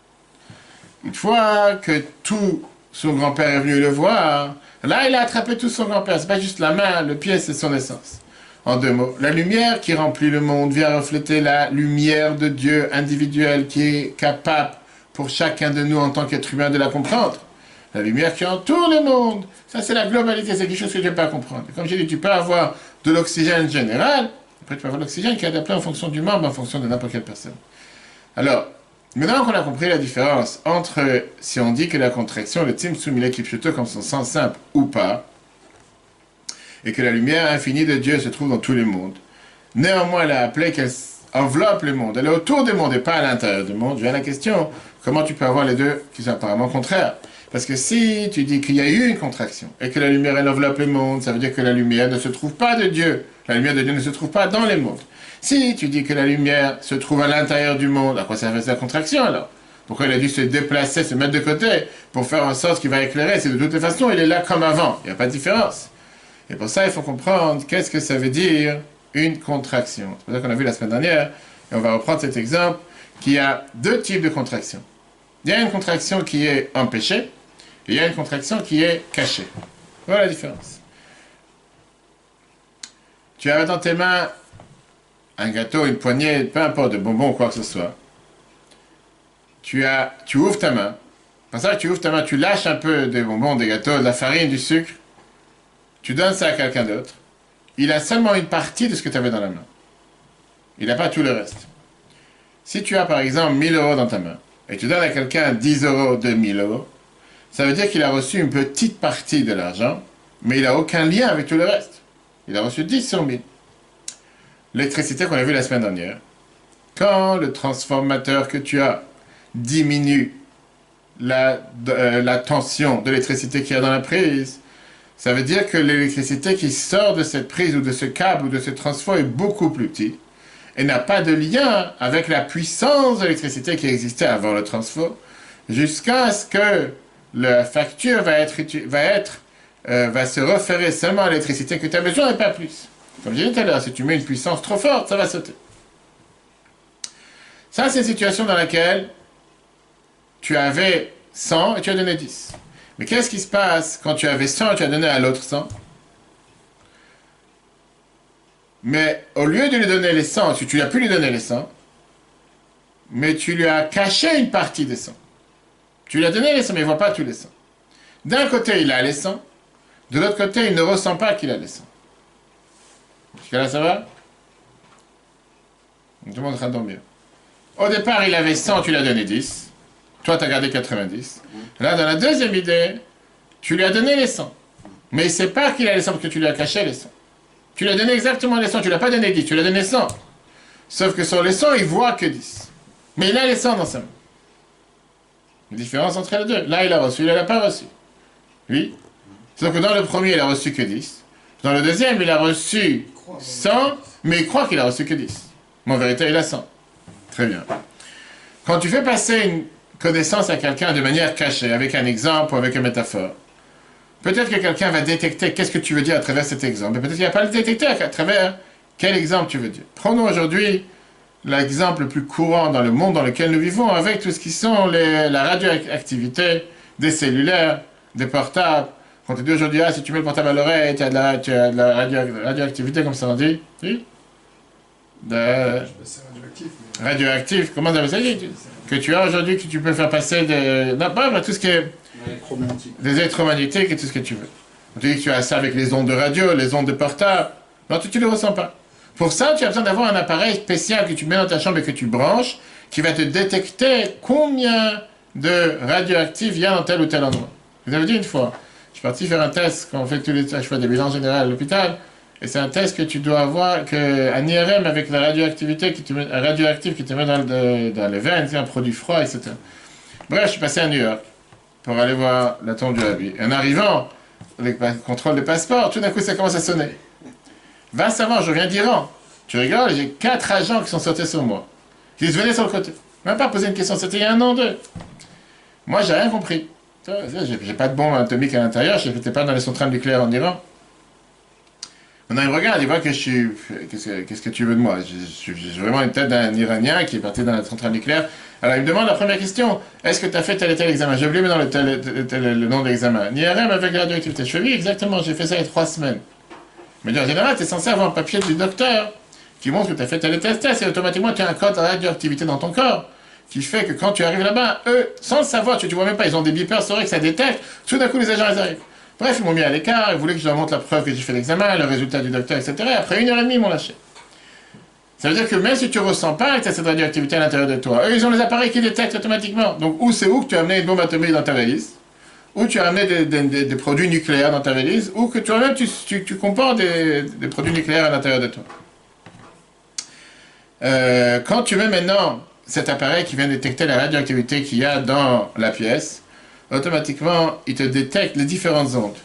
Une fois que tout son grand-père est venu le voir, là il a attrapé tout son grand-père. C'est pas juste la main, le pied, c'est son essence. En deux mots, la lumière qui remplit le monde vient refléter la lumière de Dieu individuelle qui est capable pour chacun de nous en tant qu'être humain de la comprendre. La lumière qui entoure le monde, ça c'est la globalité, c'est quelque chose que je ne peux pas comprendre. Comme j'ai dit, tu peux avoir de l'oxygène général, après tu peux avoir l'oxygène qui est adapté en fonction du membre, en fonction de n'importe quelle personne. Alors, maintenant qu'on a compris la différence entre si on dit que la contraction, le timsum, il est comme son sens simple ou pas, et que la lumière infinie de Dieu se trouve dans tous les mondes. Néanmoins, elle a appelé qu'elle enveloppe le monde. Elle est autour du monde et pas à l'intérieur du monde. Viens la question, comment tu peux avoir les deux qui sont apparemment contraires? Parce que si tu dis qu'il y a eu une contraction et que la lumière, enveloppe le monde, ça veut dire que la lumière ne se trouve pas de Dieu. La lumière de Dieu ne se trouve pas dans les mondes. Si tu dis que la lumière se trouve à l'intérieur du monde, à quoi ça fait la contraction alors? Pourquoi il a dû se déplacer, se mettre de côté pour faire en sorte qu'il va éclairer? C'est de toute façon, il est là comme avant. Il n'y a pas de différence. Et pour ça, il faut comprendre qu'est-ce que ça veut dire une contraction. C'est pour ça qu'on a vu la semaine dernière, et on va reprendre cet exemple, qu'il y a deux types de contractions. Il y a une contraction qui est empêchée, et il y a une contraction qui est cachée. Voilà la différence. Tu as dans tes mains un gâteau, une poignée, peu importe, de bonbons ou quoi que ce soit. Tu, as, tu ouvres ta main. Pour ça, tu ouvres ta main, tu lâches un peu des bonbons, des gâteaux, de la farine, du sucre tu donnes ça à quelqu'un d'autre, il a seulement une partie de ce que tu avais dans la main. Il n'a pas tout le reste. Si tu as par exemple 1000 euros dans ta main, et tu donnes à quelqu'un 10 euros de 1000 euros, ça veut dire qu'il a reçu une petite partie de l'argent, mais il n'a aucun lien avec tout le reste. Il a reçu 10 sur 1000. L'électricité qu'on a vue la semaine dernière, quand le transformateur que tu as diminue la, euh, la tension de l'électricité qu'il y a dans la prise, ça veut dire que l'électricité qui sort de cette prise ou de ce câble ou de ce transfert est beaucoup plus petite et n'a pas de lien avec la puissance de l'électricité qui existait avant le transfert, jusqu'à ce que la facture va être, va être euh, va se référer seulement à l'électricité que tu as besoin et pas plus. Comme j'ai dit tout à l'heure, si tu mets une puissance trop forte, ça va sauter. Ça, c'est une situation dans laquelle tu avais 100 et tu as donné 10. Mais qu'est-ce qui se passe quand tu avais 100 et tu as donné à l'autre 100 Mais au lieu de lui donner les 100, si tu as pu lui donner les 100, mais tu lui as caché une partie des 100. Tu lui as donné les 100, mais il ne voit pas tous les 100. D'un côté, il a les 100, de l'autre côté, il ne ressent pas qu'il a les 100. Jusqu'à là, ça va? Tout le monde sera bien. Au départ, il avait 100, tu lui as donné 10. Toi, tu as gardé 90. Là, dans la deuxième idée, tu lui as donné les 100. Mais il ne sait pas qu'il a les 100 parce que tu lui as caché les 100. Tu lui as donné exactement les 100, tu ne lui as pas donné 10, tu lui as donné 100. Sauf que sur les 100, il voit que 10. Mais il a les 100 dans sa main. La différence entre les deux. Là, il a reçu, il n'a pas reçu. Oui. Sauf que dans le premier, il a reçu que 10. Dans le deuxième, il a reçu 100, mais il croit qu'il a reçu que 10. Mais en vérité, il a 100. Très bien. Quand tu fais passer une connaissance à quelqu'un de manière cachée, avec un exemple ou avec une métaphore, peut-être que quelqu'un va détecter qu'est-ce que tu veux dire à travers cet exemple, mais peut-être qu'il va pas le détecter à travers quel exemple tu veux dire. Prenons aujourd'hui l'exemple le plus courant dans le monde dans lequel nous vivons, avec tout ce qui sont la radioactivité des cellulaires, des portables. Quand tu dis aujourd'hui, ah, si tu mets le portable à l'oreille, tu as de la, tu as de la radioactivité, comme ça on dit. Oui de... radioactif. Radioactif, comment ça veut dire Que tu as aujourd'hui, que tu peux faire passer de. Non, pas tout ce qui est. Des électromagnétiques et tout ce que tu veux. On te dit que tu as ça avec les ondes de radio, les ondes de portable. Non, tu ne le ressens pas. Pour ça, tu as besoin d'avoir un appareil spécial que tu mets dans ta chambre et que tu branches, qui va te détecter combien de radioactifs il y a dans tel ou tel endroit. Vous avez dit une fois, je suis parti faire un test quand on fait tous je fais des bilans généraux à l'hôpital. Et c'est un test que tu dois avoir, que, un IRM avec la radioactivité qui te met, radioactif qui te met dans, le, dans les veines, un produit froid, etc. Bref, je suis passé à New York pour aller voir la tombe du Rabbi. Et en arrivant, le contrôle des passeports, tout d'un coup, ça commence à sonner. Va savoir, je viens d'Iran. Tu rigoles, j'ai quatre agents qui sont sautés sur moi. Qui se venaient sur le côté. Même pas posé une question, c'était il y a un an, deux. Moi, j'ai rien compris. J'ai pas de bombe atomique à l'intérieur, je n'étais pas dans les centrales nucléaires en Iran. Maintenant, il regarde, il voit que je suis. Qu'est-ce que, tu veux de moi? J'ai vraiment une tête d'un Iranien qui est parti dans la centrale nucléaire. Alors, il me demande la première question Est-ce que tu as fait tel et tel examen? J'ai oublié dans le, le nom de l'examen. IRM avec la radioactivité. Je fais oui, exactement, j'ai fait ça il y a trois semaines. Mais en général, tu es censé avoir un papier du docteur qui montre que tu as fait tel et tel test et automatiquement tu as un code de radioactivité dans ton corps qui fait que quand tu arrives là-bas, eux, sans le savoir, tu ne vois même pas, ils ont des beepers, c'est vrai que ça détecte, tout d'un coup les agents arrivent. Bref, ils m'ont mis à l'écart, ils voulaient que je leur montre la preuve que j'ai fait l'examen, le résultat du docteur, etc. après une heure et demie, ils m'ont lâché. Ça veut dire que même si tu ne ressens pas que tu as cette radioactivité à l'intérieur de toi, eux, ils ont les appareils qui détectent automatiquement. Donc, où c'est où que tu as amené une bombe atomique dans ta valise, ou tu as amené des, produits nucléaires dans ta valise, ou que toi-même, tu, tu, comportes des, produits nucléaires à l'intérieur de toi. Euh, quand tu mets maintenant cet appareil qui vient détecter la radioactivité qu'il y a dans la pièce, automatiquement, il te détecte les différentes ondes.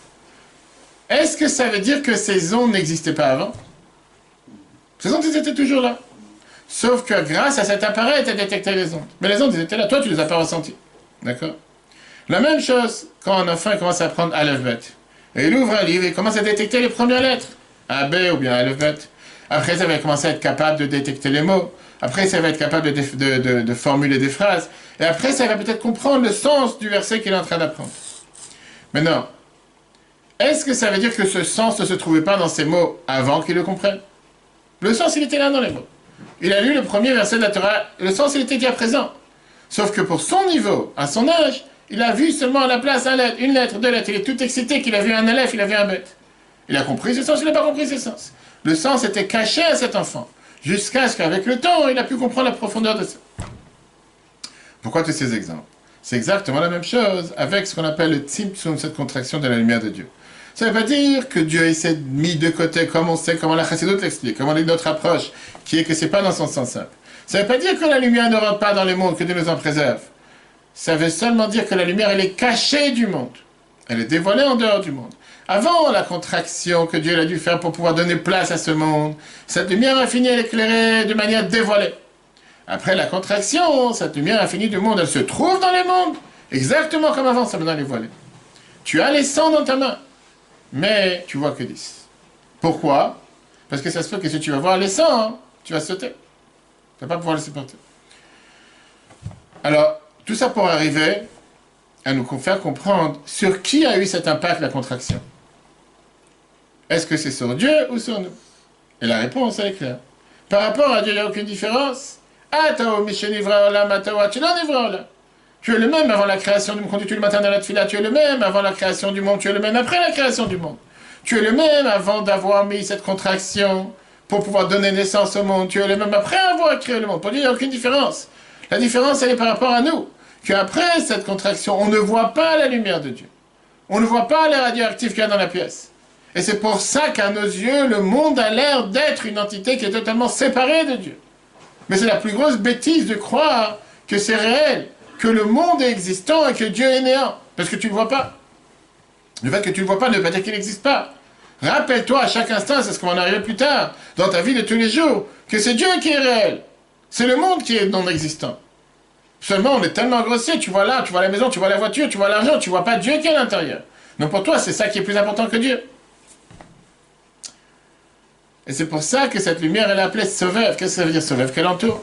Est-ce que ça veut dire que ces ondes n'existaient pas avant? Ces ondes, étaient toujours là. Sauf que grâce à cet appareil, tu as détecté les ondes. Mais les ondes, ils étaient là. Toi, tu ne les as pas ressenties. D'accord? La même chose quand un enfant commence à apprendre bête. Et il ouvre un livre et commence à détecter les premières lettres. A, B ou bien bête. Après, ça va commencer à être capable de détecter les mots. Après, ça va être capable de, formuler des phrases. Et après, ça va peut-être comprendre le sens du verset qu'il est en train d'apprendre. Maintenant, est-ce que ça veut dire que ce sens ne se trouvait pas dans ces mots avant qu'il le comprenne? Le sens, il était là dans les mots. Il a lu le premier verset de la Torah, le sens, il était déjà présent. Sauf que pour son niveau, à son âge, il a vu seulement à la place un lettre, une lettre, deux lettres. Il est tout excité qu'il a vu un aleph, il a vu un bête. Il a compris ce sens, il n'a pas compris ce sens. Le sens était caché à cet enfant jusqu'à ce qu'avec le temps, il a pu comprendre la profondeur de ça. Pourquoi tous ces exemples? C'est exactement la même chose avec ce qu'on appelle le tzimtzum, cette contraction de la lumière de Dieu. Ça ne veut pas dire que Dieu essaie mis de côté, comme on sait, comment la chassidut l'explique, comment est notre approche, qui est que c'est pas dans son sens simple. Ça ne veut pas dire que la lumière ne rentre pas dans le monde, que Dieu nous en préserve. Ça veut seulement dire que la lumière, elle est cachée du monde. Elle est dévoilée en dehors du monde. Avant la contraction que Dieu a dû faire pour pouvoir donner place à ce monde, cette lumière a fini à l'éclairer de manière dévoilée. Après la contraction, cette lumière infinie du monde, elle se trouve dans le monde, exactement comme avant, ça me les voilés. Tu as les 100 dans ta main, mais tu vois que 10. Pourquoi? Parce que ça se peut que si tu vas voir les 100, hein, tu vas sauter. Tu ne vas pas pouvoir les supporter. Alors, tout ça pour arriver à nous faire comprendre sur qui a eu cet impact la contraction. Est-ce que c'est sur Dieu ou sur nous? Et la réponse est claire. Par rapport à Dieu, il n'y a aucune différence. Tu es le même avant la création du monde. Quand tu es le matin dans la fila, tu es le même avant la création du monde. Tu es le même après la création du monde. Tu es le même avant d'avoir mis cette contraction pour pouvoir donner naissance au monde. Tu es le même après avoir créé le monde. Pour dire, il n'y a aucune différence. La différence, elle est par rapport à nous. Qu'après cette contraction, on ne voit pas la lumière de Dieu. On ne voit pas les radioactifs qu'il y a dans la pièce. Et c'est pour ça qu'à nos yeux, le monde a l'air d'être une entité qui est totalement séparée de Dieu. Mais c'est la plus grosse bêtise de croire que c'est réel, que le monde est existant et que Dieu est néant, parce que tu ne le vois pas. Le fait que tu ne le vois pas ne veut pas dire qu'il n'existe pas. Rappelle-toi à chaque instant, c'est ce qu'on en arriver plus tard, dans ta vie de tous les jours, que c'est Dieu qui est réel. C'est le monde qui est non existant. Seulement, on est tellement grossier, tu vois là, tu vois la maison, tu vois la voiture, tu vois l'argent, tu vois pas Dieu qui est à l'intérieur. Donc pour toi, c'est ça qui est plus important que Dieu. Et c'est pour ça que cette lumière, elle est appelée Sauveur. Qu'est-ce que ça veut dire Sauveur? Qu'elle entoure?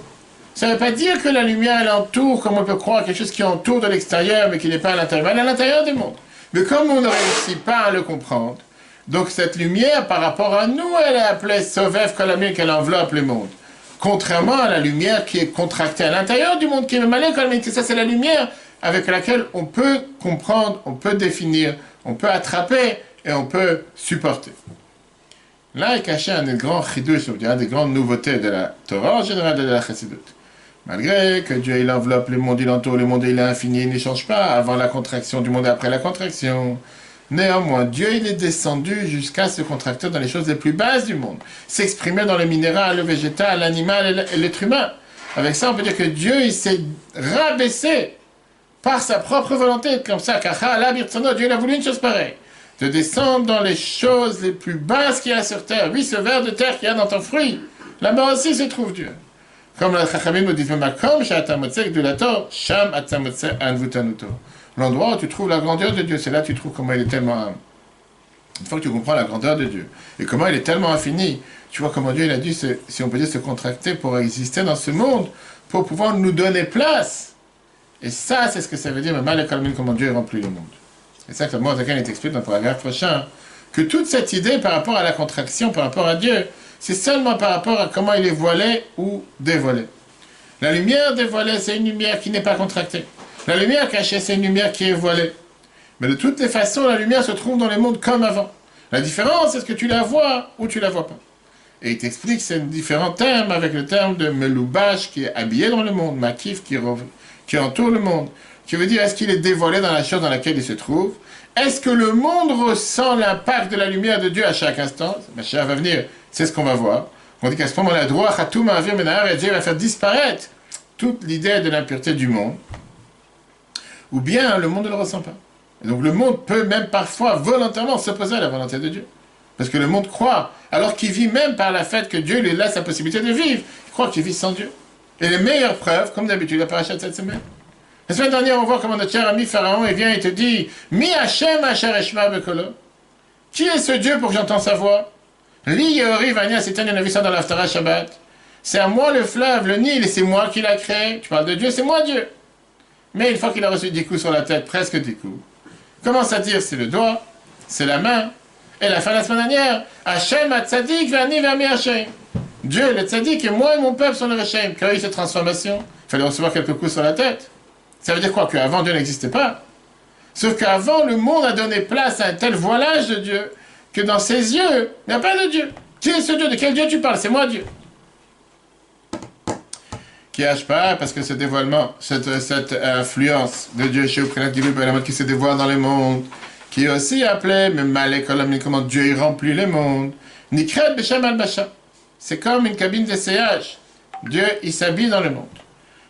Ça ne veut pas dire que la lumière, elle entoure, comme on peut croire, quelque chose qui entoure de l'extérieur, mais qui n'est pas à l'intérieur. Elle est à l'intérieur du monde. Mais comme on ne réussit pas à le comprendre, donc cette lumière, par rapport à nous, elle est appelée Sauveur, lumière qu'elle enveloppe le monde. Contrairement à la lumière qui est contractée à l'intérieur du monde, qui est malin, que ça c'est la lumière avec laquelle on peut comprendre, on peut définir, on peut attraper et on peut supporter. Là est caché un des grands chidush, un des grandes nouveautés de la Torah en général de la Chassidut. Malgré que Dieu il enveloppe le monde, il entoure le monde, il est infini, il ne change pas avant la contraction du monde et après la contraction. Néanmoins, Dieu il est descendu jusqu'à se contracter dans les choses les plus basses du monde, s'exprimer dans le minéral, le végétal, l'animal et l'être humain. Avec ça, on peut dire que Dieu il s'est rabaissé par sa propre volonté, comme ça, Dieu il a voulu une chose pareille de descendre dans les choses les plus basses qu'il y a sur terre. Oui, ce ver de terre qu'il y a dans ton fruit, là-bas aussi se trouve Dieu. Comme le Chachamim nous dit, L'endroit où tu trouves la grandeur de Dieu, c'est là que tu trouves comment il est tellement... Une fois que tu comprends la grandeur de Dieu, et comment il est tellement infini, tu vois comment Dieu il a dû, si on peut dire, se contracter pour exister dans ce monde, pour pouvoir nous donner place. Et ça, c'est ce que ça veut dire, mais mal comment Dieu remplit le monde. C'est ça que le Zakan est expliqué dans le paragraphe prochain, que toute cette idée par rapport à la contraction, par rapport à Dieu, c'est seulement par rapport à comment il est voilé ou dévoilé. La lumière dévoilée, c'est une lumière qui n'est pas contractée. La lumière cachée, c'est une lumière qui est voilée. Mais de toutes les façons, la lumière se trouve dans le monde comme avant. La différence, c'est ce que tu la vois ou tu la vois pas. Et il t'explique c'est différents termes avec le terme de meloubash qui est habillé dans le monde, makif qui, qui entoure le monde. Qui veut dire, est-ce qu'il est dévoilé dans la chose dans laquelle il se trouve? Est-ce que le monde ressent l'impact de la lumière de Dieu à chaque instant? Ma chère va venir, c'est ce qu'on va voir. On dit qu'à ce moment-là, droit, et Dieu va faire disparaître toute l'idée de l'impureté du monde. Ou bien le monde ne le ressent pas. Et donc le monde peut même parfois volontairement s'opposer à la volonté de Dieu. Parce que le monde croit, alors qu'il vit même par la fait que Dieu lui laisse la possibilité de vivre, il croit qu'il vit sans Dieu. Et les meilleures preuves, comme d'habitude, la paracha cette semaine, la semaine dernière, on voit comment notre cher ami Pharaon il vient et te dit Mi Hachem Eshma Bekolo. Qui est ce Dieu pour que j'entende sa voix? Li Vania Sitan, on a dans l'Aftara Shabbat. C'est à moi le fleuve, le Nil, c'est moi qui l'a créé. Tu parles de Dieu, c'est moi Dieu. Mais une fois qu'il a reçu des coups sur la tête, presque des coups, commence à dire c'est le doigt, c'est la main. Et la fin de la semaine dernière, Hachem a tzadik vani vermi Hachem. Dieu, le tzadik, et moi et mon peuple sont le Hachem. Quand il eu cette transformation, il fallait recevoir quelques coups sur la tête. Ça veut dire quoi? Qu'avant Dieu n'existait pas. Sauf qu'avant, le monde a donné place à un tel voilage de Dieu que dans ses yeux, il n'y a pas de Dieu. Qui est ce Dieu? De quel Dieu tu parles? C'est moi Dieu. Qui a pas Parce que ce dévoilement, cette, influence de Dieu chez qui se dévoile dans le monde, qui est aussi appelé, même Malek comment Dieu il remplit le monde. Nikret Beshem al C'est comme une cabine d'essayage Dieu, il s'habille dans le monde.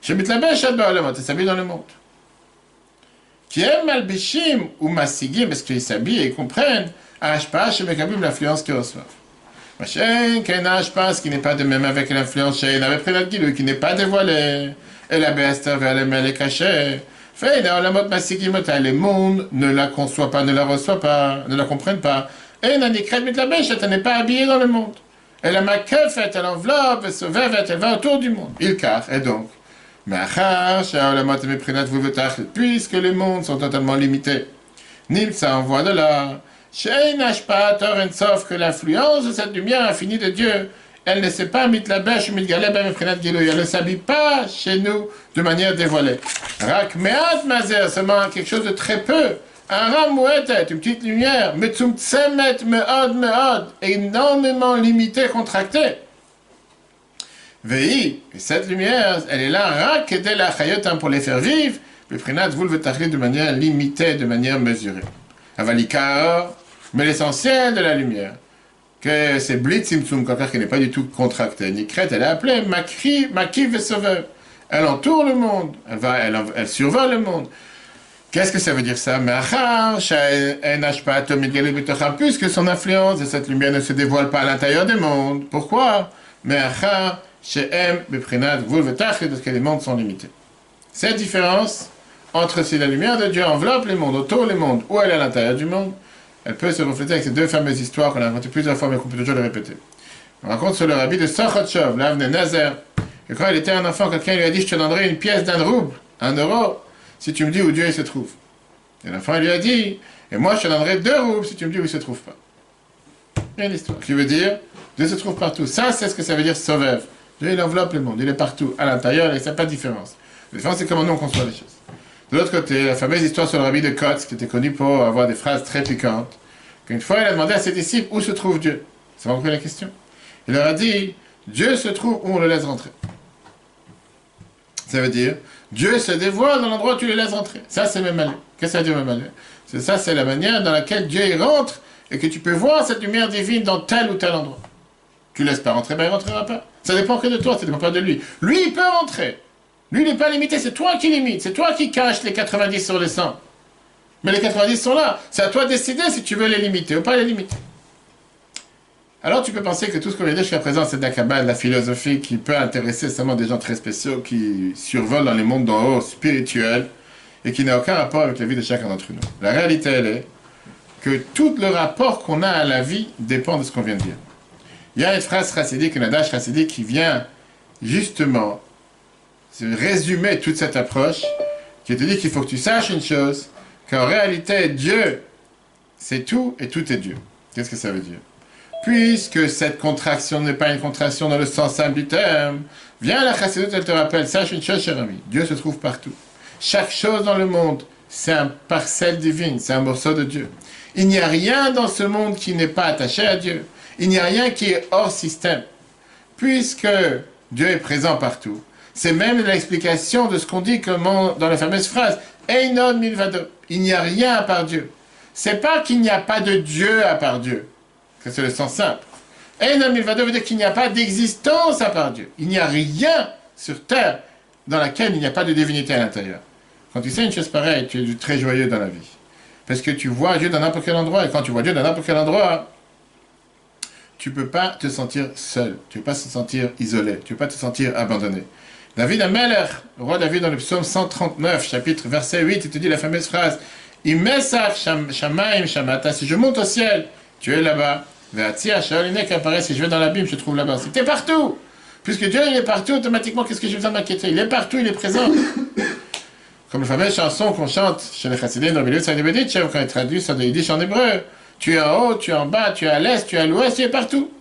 Shemit Ba'olamot, il s'habille dans le monde. Qui aime Malbishim ou Masigim, parce qu'ils s'habillent et comprennent, Ashpa, Shemekabim, l'influence qu'ils reçoivent. Machin, qu'un Ashpa, ce qui n'est pas de même avec l'influence avait pris notre qui n'est pas dévoilé. Et la bête vers les mains les cachets. Fait, dans la mode Masigimota, les mondes ne la conçoivent pas, ne la reçoivent pas, ne la comprennent pas. Et Nanikret mit la bêche, elle n'est pas habillée dans le monde. Elle a ma fait, elle enveloppe, elle se vêve, elle va autour du monde. Il car, et donc. Puisque les mondes sont totalement limités. ça envoie de là. Que l'influence de cette lumière infinie de Dieu, elle ne s'est pas mise la bêche, elle ne s'habille pas chez nous de manière dévoilée. Rak meat mazer, seulement quelque chose de très peu. Un ramouette, une petite lumière, mais tsemet meod meod, énormément limité, contracté. Vei, et cette lumière, elle est là, rak de la chayotin pour les faire vivre, mais prinat vous le de manière limitée, de manière mesurée. Avalikar, mais l'essentiel de la lumière, que c'est blitzimtsum, quelqu'un qui n'est pas du tout contracté, ni crête, elle est appelée makri, makiv sauveur. Elle entoure le monde, elle, va, elle, elle survole le monde. Qu'est-ce que ça veut dire ça? Puisque son influence de cette lumière ne se dévoile pas à l'intérieur des mondes. Pourquoi? Parce que les mondes sont limités. Cette différence entre si la lumière de Dieu enveloppe les mondes, autour les mondes, ou elle est à l'intérieur du monde, elle peut se refléter avec ces deux fameuses histoires qu'on a inventées plusieurs fois, mais qu'on peut toujours les répéter. On raconte sur le rabbi de Sochotchov, de Nazer, que quand il était un enfant, quelqu'un lui a dit Je te donnerai une pièce d'un rouble, un euro, si tu me dis où Dieu se trouve. Et l'enfant lui a dit Et moi je te donnerai deux roubles si tu me dis où il se trouve pas. Il y a une histoire qui veut dire Dieu se trouve partout. Ça, c'est ce que ça veut dire sauveur. Dieu, il enveloppe le monde, il est partout, à l'intérieur, et ça n'a pas de différence. La différence, c'est comment nous on conçoit les choses. De l'autre côté, la fameuse histoire sur le rabbi de Kotz, qui était connu pour avoir des phrases très piquantes, qu'une fois, il a demandé à ses disciples où se trouve Dieu. Ça va compris la question? Il leur a dit Dieu se trouve où on le laisse rentrer. Ça veut dire Dieu se dévoile dans l'endroit où tu le laisses rentrer. Ça, c'est même Qu'est-ce que ça dire même C'est ça, c'est la manière dans laquelle Dieu y rentre et que tu peux voir cette lumière divine dans tel ou tel endroit. Tu laisses pas rentrer, ben il rentrera pas. Ça dépend que de toi, ça dépend pas de lui. Lui, il peut rentrer. Lui, n'est pas limité, c'est toi qui limites, c'est toi qui caches les 90 sur les 100. Mais les 90 sont là. C'est à toi de décider si tu veux les limiter ou pas les limiter. Alors tu peux penser que tout ce qu'on de dire jusqu'à présent, c'est de la de la philosophie qui peut intéresser seulement des gens très spéciaux qui survolent dans les mondes d'en haut spirituels et qui n'a aucun rapport avec la vie de chacun d'entre nous. La réalité, elle est que tout le rapport qu'on a à la vie dépend de ce qu'on vient de dire. Il y a une phrase chassidique, une adage qui vient justement résumer toute cette approche, qui te dit qu'il faut que tu saches une chose, qu'en réalité, Dieu, c'est tout et tout est Dieu. Qu'est-ce que ça veut dire? Puisque cette contraction n'est pas une contraction dans le sens simple du terme, viens la chassidoute, elle te rappelle, sache une chose, cher ami, Dieu se trouve partout. Chaque chose dans le monde, c'est un parcelle divine, c'est un morceau de Dieu. Il n'y a rien dans ce monde qui n'est pas attaché à Dieu. Il n'y a rien qui est hors système. Puisque Dieu est présent partout. C'est même l'explication de ce qu'on dit dans la fameuse phrase Einon milvado. Il n'y a rien à part Dieu. C'est pas qu'il n'y a pas de Dieu à part Dieu. C'est le sens simple. Einon milvado veut dire qu'il n'y a pas d'existence à part Dieu. Il n'y a rien sur terre dans laquelle il n'y a pas de divinité à l'intérieur. Quand tu sais une chose pareille, tu es très joyeux dans la vie. Parce que tu vois Dieu dans n'importe quel endroit. Et quand tu vois Dieu dans n'importe quel endroit, tu ne peux pas te sentir seul. Tu ne peux pas te sentir isolé. Tu ne peux pas te sentir abandonné. David Ameler, le roi David dans le psaume 139, chapitre verset 8, il te dit la fameuse phrase si je monte au ciel, tu es là-bas. Si je vais dans l'abîme, je trouve là-bas. C'était partout Puisque Dieu est partout, automatiquement, qu'est-ce que j'ai besoin de m'inquiéter? Il est partout, il est présent. Comme la fameuse chanson qu'on chante chez les Chassidim dans le milieu de quand il traduit ça de Yiddish en hébreu. Tu es en haut, tu es en bas, tu es à l'est, tu es à l'ouest, tu es partout.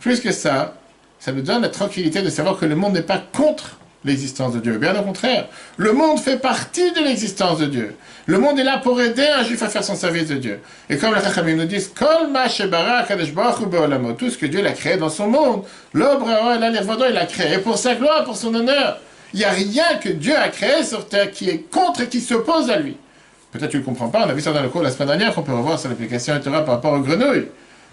Plus que ça, ça nous donne la tranquillité de savoir que le monde n'est pas contre l'existence de Dieu. Bien au contraire, le monde fait partie de l'existence de Dieu. Le monde est là pour aider un juif à faire son service de Dieu. Et comme les Chachamim nous disent, tout ce que Dieu a créé dans son monde, l'obre, il l'a créé pour sa gloire, pour son honneur. Il n'y a rien que Dieu a créé sur terre qui est contre et qui s'oppose à lui. Peut-être tu ne comprends pas, on a vu ça dans le cours la semaine dernière qu'on peut revoir sur l'application Torah par rapport aux grenouilles.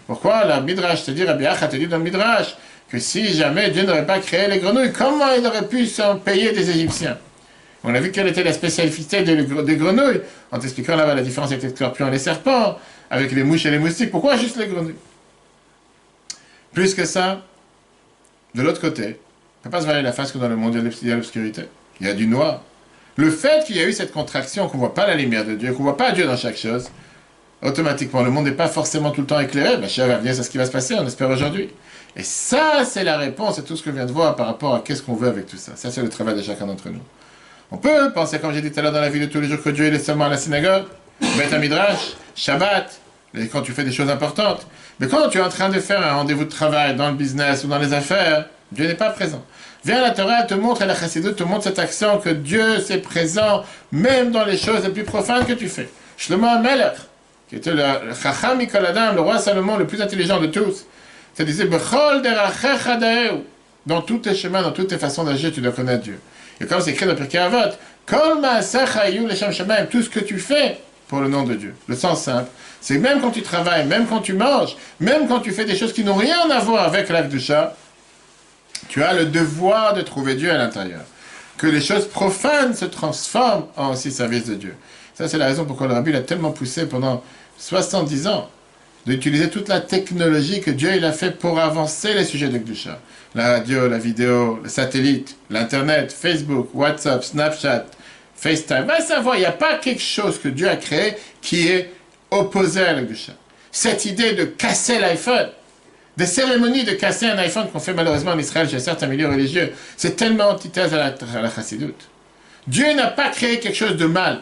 Pourquoi la Midrash te dit, Rabbi Acha te dit dans le Midrash, que si jamais Dieu n'aurait pas créé les grenouilles, comment il aurait pu s'en payer des Égyptiens? On a vu quelle était la spécialité des, grenouilles, en t'expliquant là-bas la différence avec les scorpions et les serpents, avec les mouches et les moustiques. Pourquoi juste les grenouilles? Plus que ça, de l'autre côté, ne peut pas se voir la face que dans le monde, il y a l'obscurité. Il y a du noir. Le fait qu'il y a eu cette contraction, qu'on ne voit pas la lumière de Dieu, qu'on ne voit pas Dieu dans chaque chose, automatiquement, le monde n'est pas forcément tout le temps éclairé. Ben, cher bien, c'est ce qui va se passer, on espère aujourd'hui. Et ça, c'est la réponse à tout ce que je viens de voir par rapport à qu'est-ce qu'on veut avec tout ça. Ça, c'est le travail de chacun d'entre nous. On peut penser, comme j'ai dit tout à l'heure, dans la vie de tous les jours, que Dieu est seulement à la synagogue, Beth Midrash, Shabbat, quand tu fais des choses importantes. Mais quand tu es en train de faire un rendez-vous de travail dans le business ou dans les affaires, Dieu n'est pas présent. Viens la Torah, te montre, la Chassidut te montre cette action que Dieu c'est présent, même dans les choses les plus profanes que tu fais. Shlomo Amelech, qui était le Chacham le roi Salomon, le plus intelligent de tous, ça disait dans tous tes chemins, dans toutes tes façons d'agir, tu dois connaître Dieu. Et comme c'est écrit dans Pirkei Avot, tout ce que tu fais pour le nom de Dieu. Le sens simple, c'est même quand tu travailles, même quand tu manges, même quand tu fais des choses qui n'ont rien à voir avec l'acte du chat, tu as le devoir de trouver Dieu à l'intérieur. Que les choses profanes se transforment en aussi service de Dieu. Ça, c'est la raison pour laquelle le Rabbi a tellement poussé pendant 70 ans d'utiliser toute la technologie que Dieu il a fait pour avancer les sujets de Gdusha. La radio, la vidéo, le satellite, l'Internet, Facebook, WhatsApp, Snapchat, FaceTime. Va savoir, il n'y a pas quelque chose que Dieu a créé qui est opposé à la Gdusha. Cette idée de casser l'iPhone, des cérémonies de casser un iPhone qu'on fait malheureusement en Israël chez certains milieux religieux, c'est tellement antithèse à la, à la. Dieu n'a pas créé quelque chose de mal.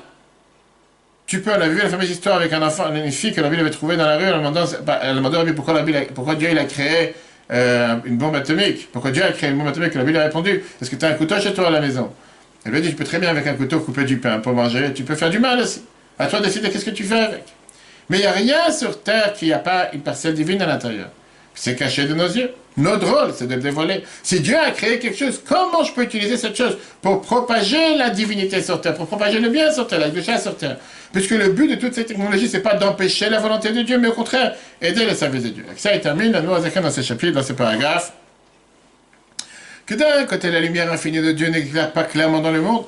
Tu peux, on a vu la fameuse histoire avec un enfant, une fille que la Bible avait trouvée dans la rue, elle demandant, elle demandé pourquoi, la Bible, pourquoi Dieu il a créé euh, une bombe atomique? Pourquoi Dieu a créé une bombe atomique? La Bible a répondu, est-ce que tu as un couteau chez toi à la maison Elle lui a dit, tu peux très bien avec un couteau couper du pain pour manger, tu peux faire du mal aussi. À toi de décider qu'est-ce que tu fais avec? Mais il n'y a rien sur terre qui n'a pas une parcelle divine à l'intérieur c'est caché de nos yeux. Notre rôle, c'est de le dévoiler. Si Dieu a créé quelque chose, comment je peux utiliser cette chose pour propager la divinité sur terre, pour propager le bien sur terre, la douche sur terre? Puisque le but de toutes ces technologies, c'est pas d'empêcher la volonté de Dieu, mais au contraire, aider le service de Dieu. ça, il termine la loi dans ce chapitre, dans ce paragraphe, que d'un côté, la lumière infinie de Dieu n'éclaire pas clairement dans le monde.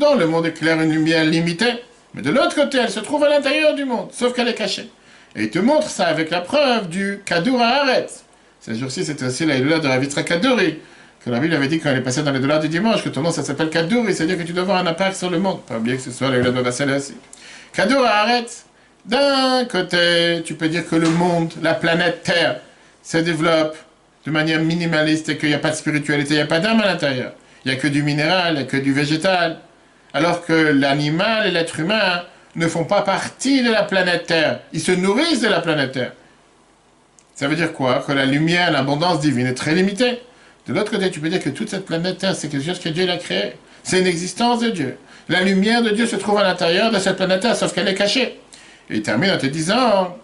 Dans le monde éclaire une lumière limitée. Mais de l'autre côté, elle se trouve à l'intérieur du monde, sauf qu'elle est cachée. Et il te montre ça avec la preuve du Kadour à Aretz. Ces jours-ci, c'était aussi la de la Vitra Kadouri, que la Bible avait dit quand elle est passée dans les dollars du dimanche, que ton nom, ça s'appelle Kadouri, c'est-à-dire que tu dois avoir un impact sur le monde. Pas oublier que ce soit la de Vassal aussi. Kadour Aretz, d'un côté, tu peux dire que le monde, la planète Terre, se développe de manière minimaliste et qu'il n'y a pas de spiritualité, il n'y a pas d'âme à l'intérieur. Il n'y a que du minéral, il n'y a que du végétal. Alors que l'animal et l'être humain, ne font pas partie de la planète Terre. Ils se nourrissent de la planète Terre. Ça veut dire quoi? Que la lumière, l'abondance divine est très limitée. De l'autre côté, tu peux dire que toute cette planète Terre, c'est quelque chose que Dieu a créé. C'est une existence de Dieu. La lumière de Dieu se trouve à l'intérieur de cette planète sauf qu'elle est cachée. Et il termine en te disant,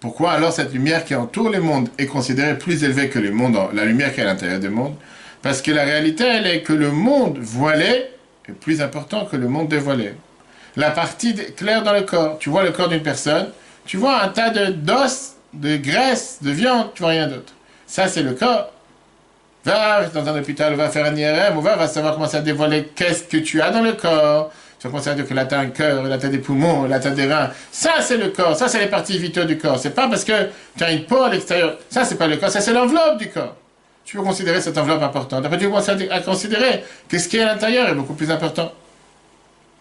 pourquoi alors cette lumière qui entoure le monde est considérée plus élevée que le monde, la lumière qui est à l'intérieur du monde Parce que la réalité, elle est que le monde voilé est plus important que le monde dévoilé la partie claire dans le corps. Tu vois le corps d'une personne, tu vois un tas d'os, de, graisse, de viande, tu vois rien d'autre. Ça, c'est le corps. Va dans un hôpital, va faire un IRM, ou va, va savoir commencer à dévoiler qu'est-ce que tu as dans le corps. Tu vas commencer à dire que là, tu as un cœur, là, tu as des poumons, là, tu as des reins. Ça, c'est le corps. Ça, c'est les parties vitales du corps. C'est pas parce que tu as une peau à l'extérieur. Ça, c'est pas le corps. Ça, c'est l'enveloppe du corps. Tu peux considérer cette enveloppe importante. Après, tu peux commencer à, considérer que ce qui est à l'intérieur est beaucoup plus important.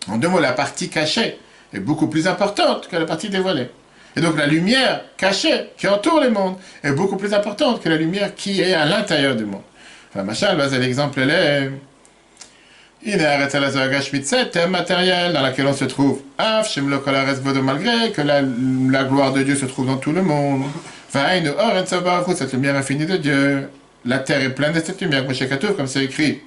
En deux mots, la partie cachée est beaucoup plus importante que la partie dévoilée. Et donc la lumière cachée qui entoure le monde est beaucoup plus importante que la lumière qui est à l'intérieur du monde. Enfin, machin, l'exemple est... Il est à la un matériel dans lequel on se trouve. malgré que la, la, gloire de Dieu se trouve dans tout le monde. Cette lumière infinie de Dieu. La terre est pleine de cette lumière, comme c'est écrit.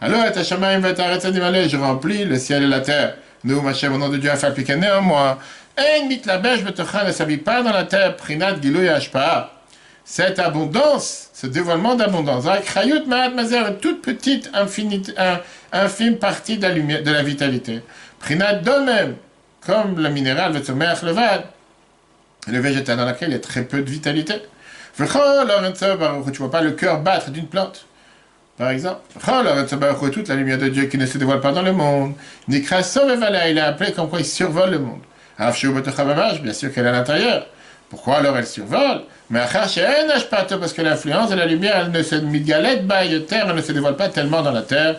Alors, je remplis le ciel et la terre. Nous, ma chère, au nom de Dieu, afin piquer néanmoins. Et mit la bêche ne s'habille pas dans la terre, prinat gilou Cette abondance, ce dévoilement d'abondance, Chayut Mahat Mazer, une toute petite, infinite, infime partie de la, lumière, de la vitalité. Prinat de même, comme le minéral, le le végétal dans lequel il y a très peu de vitalité. Tu vois pas le cœur battre d'une plante, par exemple. toute la lumière de Dieu qui ne se dévoile pas dans le monde. Il a appelé comme quoi il survole le monde. Bien sûr qu'elle est à l'intérieur. Pourquoi alors elle survole? Mais parce que l'influence de la lumière, elle ne se terre, elle ne se dévoile pas tellement dans la terre,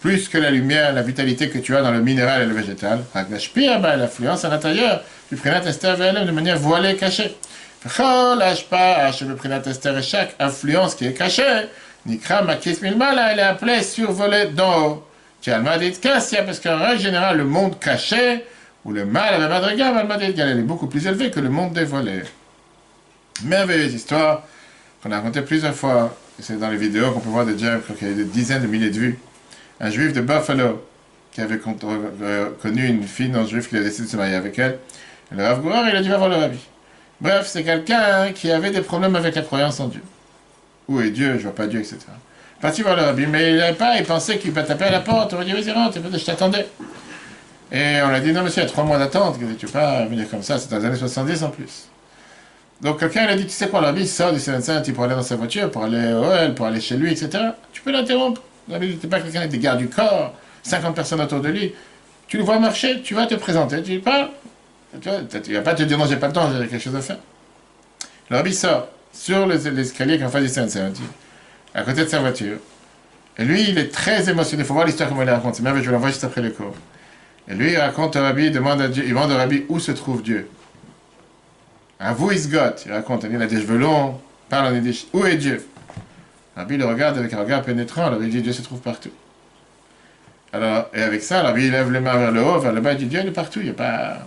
plus que la lumière, la vitalité que tu as dans le minéral et le végétal. L'influence à l'intérieur, du prénat de manière voilée, cachée. Le chaque influence qui est cachée, Nikra Makis Milmala, elle est appelée survolée d'en haut. Parce qu'en règle générale, le monde caché, ou le mal à la madriga, elle est beaucoup plus élevé que le monde dévoilé. Merveilleuse histoire qu'on a racontée plusieurs fois. C'est dans les vidéos qu'on peut voir de qu'il y a des dizaines de milliers de vues. Un juif de Buffalo qui avait euh, connu une fille non juive qui a décidé de se marier avec elle. Le Rav il a dû avoir le rabbi. Bref, c'est quelqu'un qui avait des problèmes avec la croyance en Dieu. Où est Dieu? Je vois pas Dieu, etc. Parti voir le rabbi, mais il n'avait pas, il pensait qu'il va taper à la porte. On va dire, vas-y, rentre, je t'attendais. Et on a dit, non monsieur, il y a trois mois d'attente, tu peux pas venir comme ça, c'est dans les années 70 en plus. Donc quelqu'un il a dit, tu sais quoi, la sort du il pour aller dans sa voiture, pour aller au OL, pour aller chez lui, etc. Tu peux l'interrompre. Tu n'es pas quelqu'un avec des gardes du corps, 50 personnes autour de lui. Tu le vois marcher, tu vas te présenter, tu lui parles. Tu ne vas pas te dire, non, j'ai pas le temps, j'ai quelque chose à faire. Le rabbi sort sur l'escalier qui est en face du saint à côté de sa voiture. Et lui, il est très émotionné. Il faut voir l'histoire comment il la raconte. C'est merveilleux, je vais l'envoyer juste après le cours. Et lui, il raconte au rabbi, il demande à Dieu, il demande au rabbi où se trouve Dieu. Un vous is God. Il raconte, il a des cheveux longs, parle en yiddish. Où est Dieu? Rabbi le regarde avec un regard pénétrant. Le rabbi dit Dieu se trouve partout. Alors, et avec ça, rabbi il lève les mains vers le haut, vers le bas, il dit Dieu est partout. Il n'y a pas.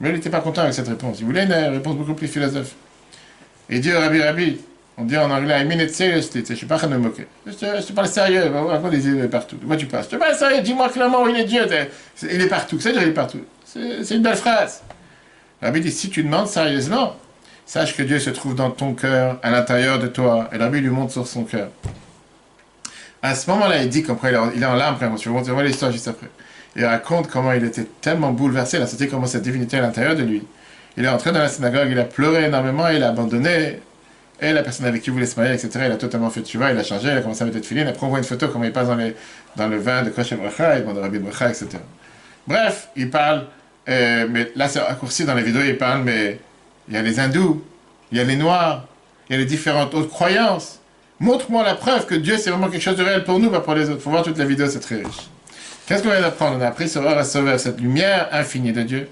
Mais il n'était pas content avec cette réponse. Il voulait une réponse beaucoup plus philosophe. Et Dieu, Rabbi, Rabbi, on dit en anglais, I mean it seriously, je suis pas en train de me moquer. Je te, parle sérieux, quoi des idées partout. De quoi tu passes Je te parle sérieux, dis-moi clairement où il est Dieu. il est partout, c'est dire il est partout. C'est une belle phrase. Rabbi dit, si tu demandes sérieusement, sache que Dieu se trouve dans ton cœur, à l'intérieur de toi. Et Rabbi lui montre sur son cœur. À ce moment-là, il dit qu'après, il est en larmes, je vais voir l'histoire juste après. Il raconte comment il était tellement bouleversé, il a senti comment cette divinité à l'intérieur de lui. Il est entré dans la synagogue, il a pleuré énormément, il a abandonné et la personne avec qui il voulait se marier, etc., il a totalement fait vois, il a changé, il a commencé à mettre de filine. Après, on voit une photo, comment il passe dans, le vin de Kosher Bracha, il demande Rabbi Bracha, etc. Bref, il parle, euh, mais là c'est raccourci dans les vidéos, il parle, mais il y a les hindous, il y a les noirs, il y a les différentes autres croyances. Montre-moi la preuve que Dieu c'est vraiment quelque chose de réel pour nous, pas pour les autres. Faut voir toute la vidéo, c'est très riche. Qu'est-ce qu'on vient d'apprendre? On a appris sur à Sauveur, cette lumière infinie de Dieu,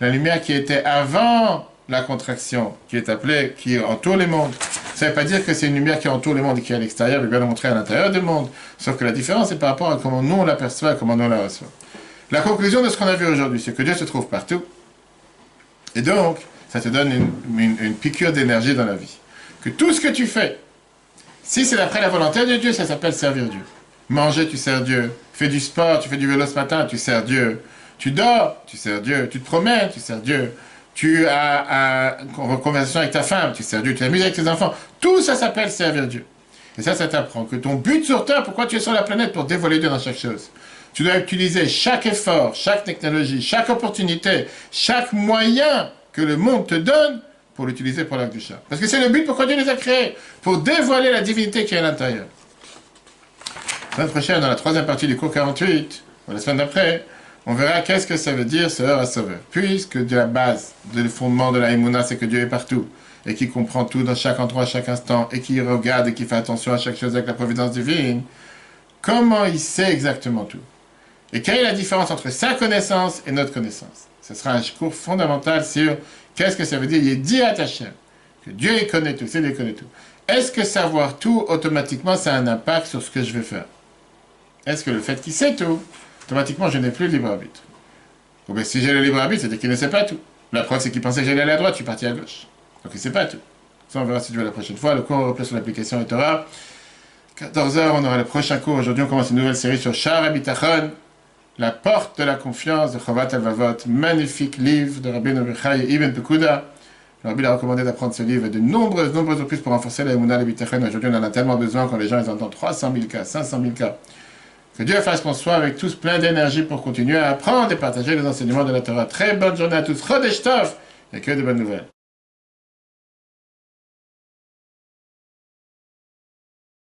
la lumière qui était avant la contraction, qui est appelée, qui entoure les mondes. Ça ne veut pas dire que c'est une lumière qui entoure les mondes et qui est à l'extérieur, mais bien la montrer à l'intérieur du monde. Sauf que la différence est par rapport à comment nous on l'aperçoit comment nous on la reçoit. La conclusion de ce qu'on a vu aujourd'hui, c'est que Dieu se trouve partout. Et donc, ça te donne une, piqûre d'énergie dans la vie. Que tout ce que tu fais, si c'est d'après la volonté de Dieu, ça s'appelle servir Dieu. Manger, tu sers Dieu. Fais du sport, tu fais du vélo ce matin, tu sers Dieu. Tu dors, tu sers Dieu. Tu te promènes, tu sers Dieu tu as, une conversation avec ta femme, tu sers Dieu, tu t'amuses avec tes enfants. Tout ça s'appelle servir Dieu. Et ça, ça t'apprend que ton but sur Terre, pourquoi tu es sur la planète? Pour dévoiler Dieu dans chaque chose. Tu dois utiliser chaque effort, chaque technologie, chaque opportunité, chaque moyen que le monde te donne pour l'utiliser pour la chat. Parce que c'est le but pourquoi Dieu les a créés, pour dévoiler la divinité qui est à l'intérieur. La semaine dans la troisième partie du cours 48, ou la semaine d'après, on verra qu'est-ce que ça veut dire sœur à sauveur. Puisque de la base, le fondement de la Emouna, c'est que Dieu est partout et qui comprend tout dans chaque endroit, à chaque instant, et qui regarde et qui fait attention à chaque chose avec la providence divine, comment il sait exactement tout? Et quelle est la différence entre sa connaissance et notre connaissance? Ce sera un cours fondamental sur qu'est-ce que ça veut dire. Il est dit à chair que Dieu connaît tout, c'est Dieu connaît tout. Est-ce que savoir tout, automatiquement, ça a un impact sur ce que je vais faire? Est-ce que le fait qu'il sait tout, automatiquement, je n'ai plus le libre arbitre? Ou si j'ai le libre arbitre, c'est qu'il ne sait pas tout. La preuve, c'est qu'il pensait que j'allais à droite, je suis parti à gauche. Donc il ne sait pas tout. Ça, on verra si tu veux la prochaine fois. Le cours replay sur l'application Torah. 14h, on aura le prochain cours. Aujourd'hui, on commence une nouvelle série sur Shar Abitachon, la porte de la confiance de Chovat Al-Vavot, magnifique livre de Rabbi Novichai et Ibn Pekuda. Le Rabbi a recommandé d'apprendre ce livre de nombreuses, nombreuses reprises pour renforcer la Emunah Abitachon. Aujourd'hui, on en a tellement besoin quand les gens ils entendent 300 000 cas, 500 000 cas. Que Dieu fasse qu'on soit avec tous plein d'énergie pour continuer à apprendre et partager les enseignements de la Torah. Très bonne journée à tous. Chodesh et que de bonnes nouvelles.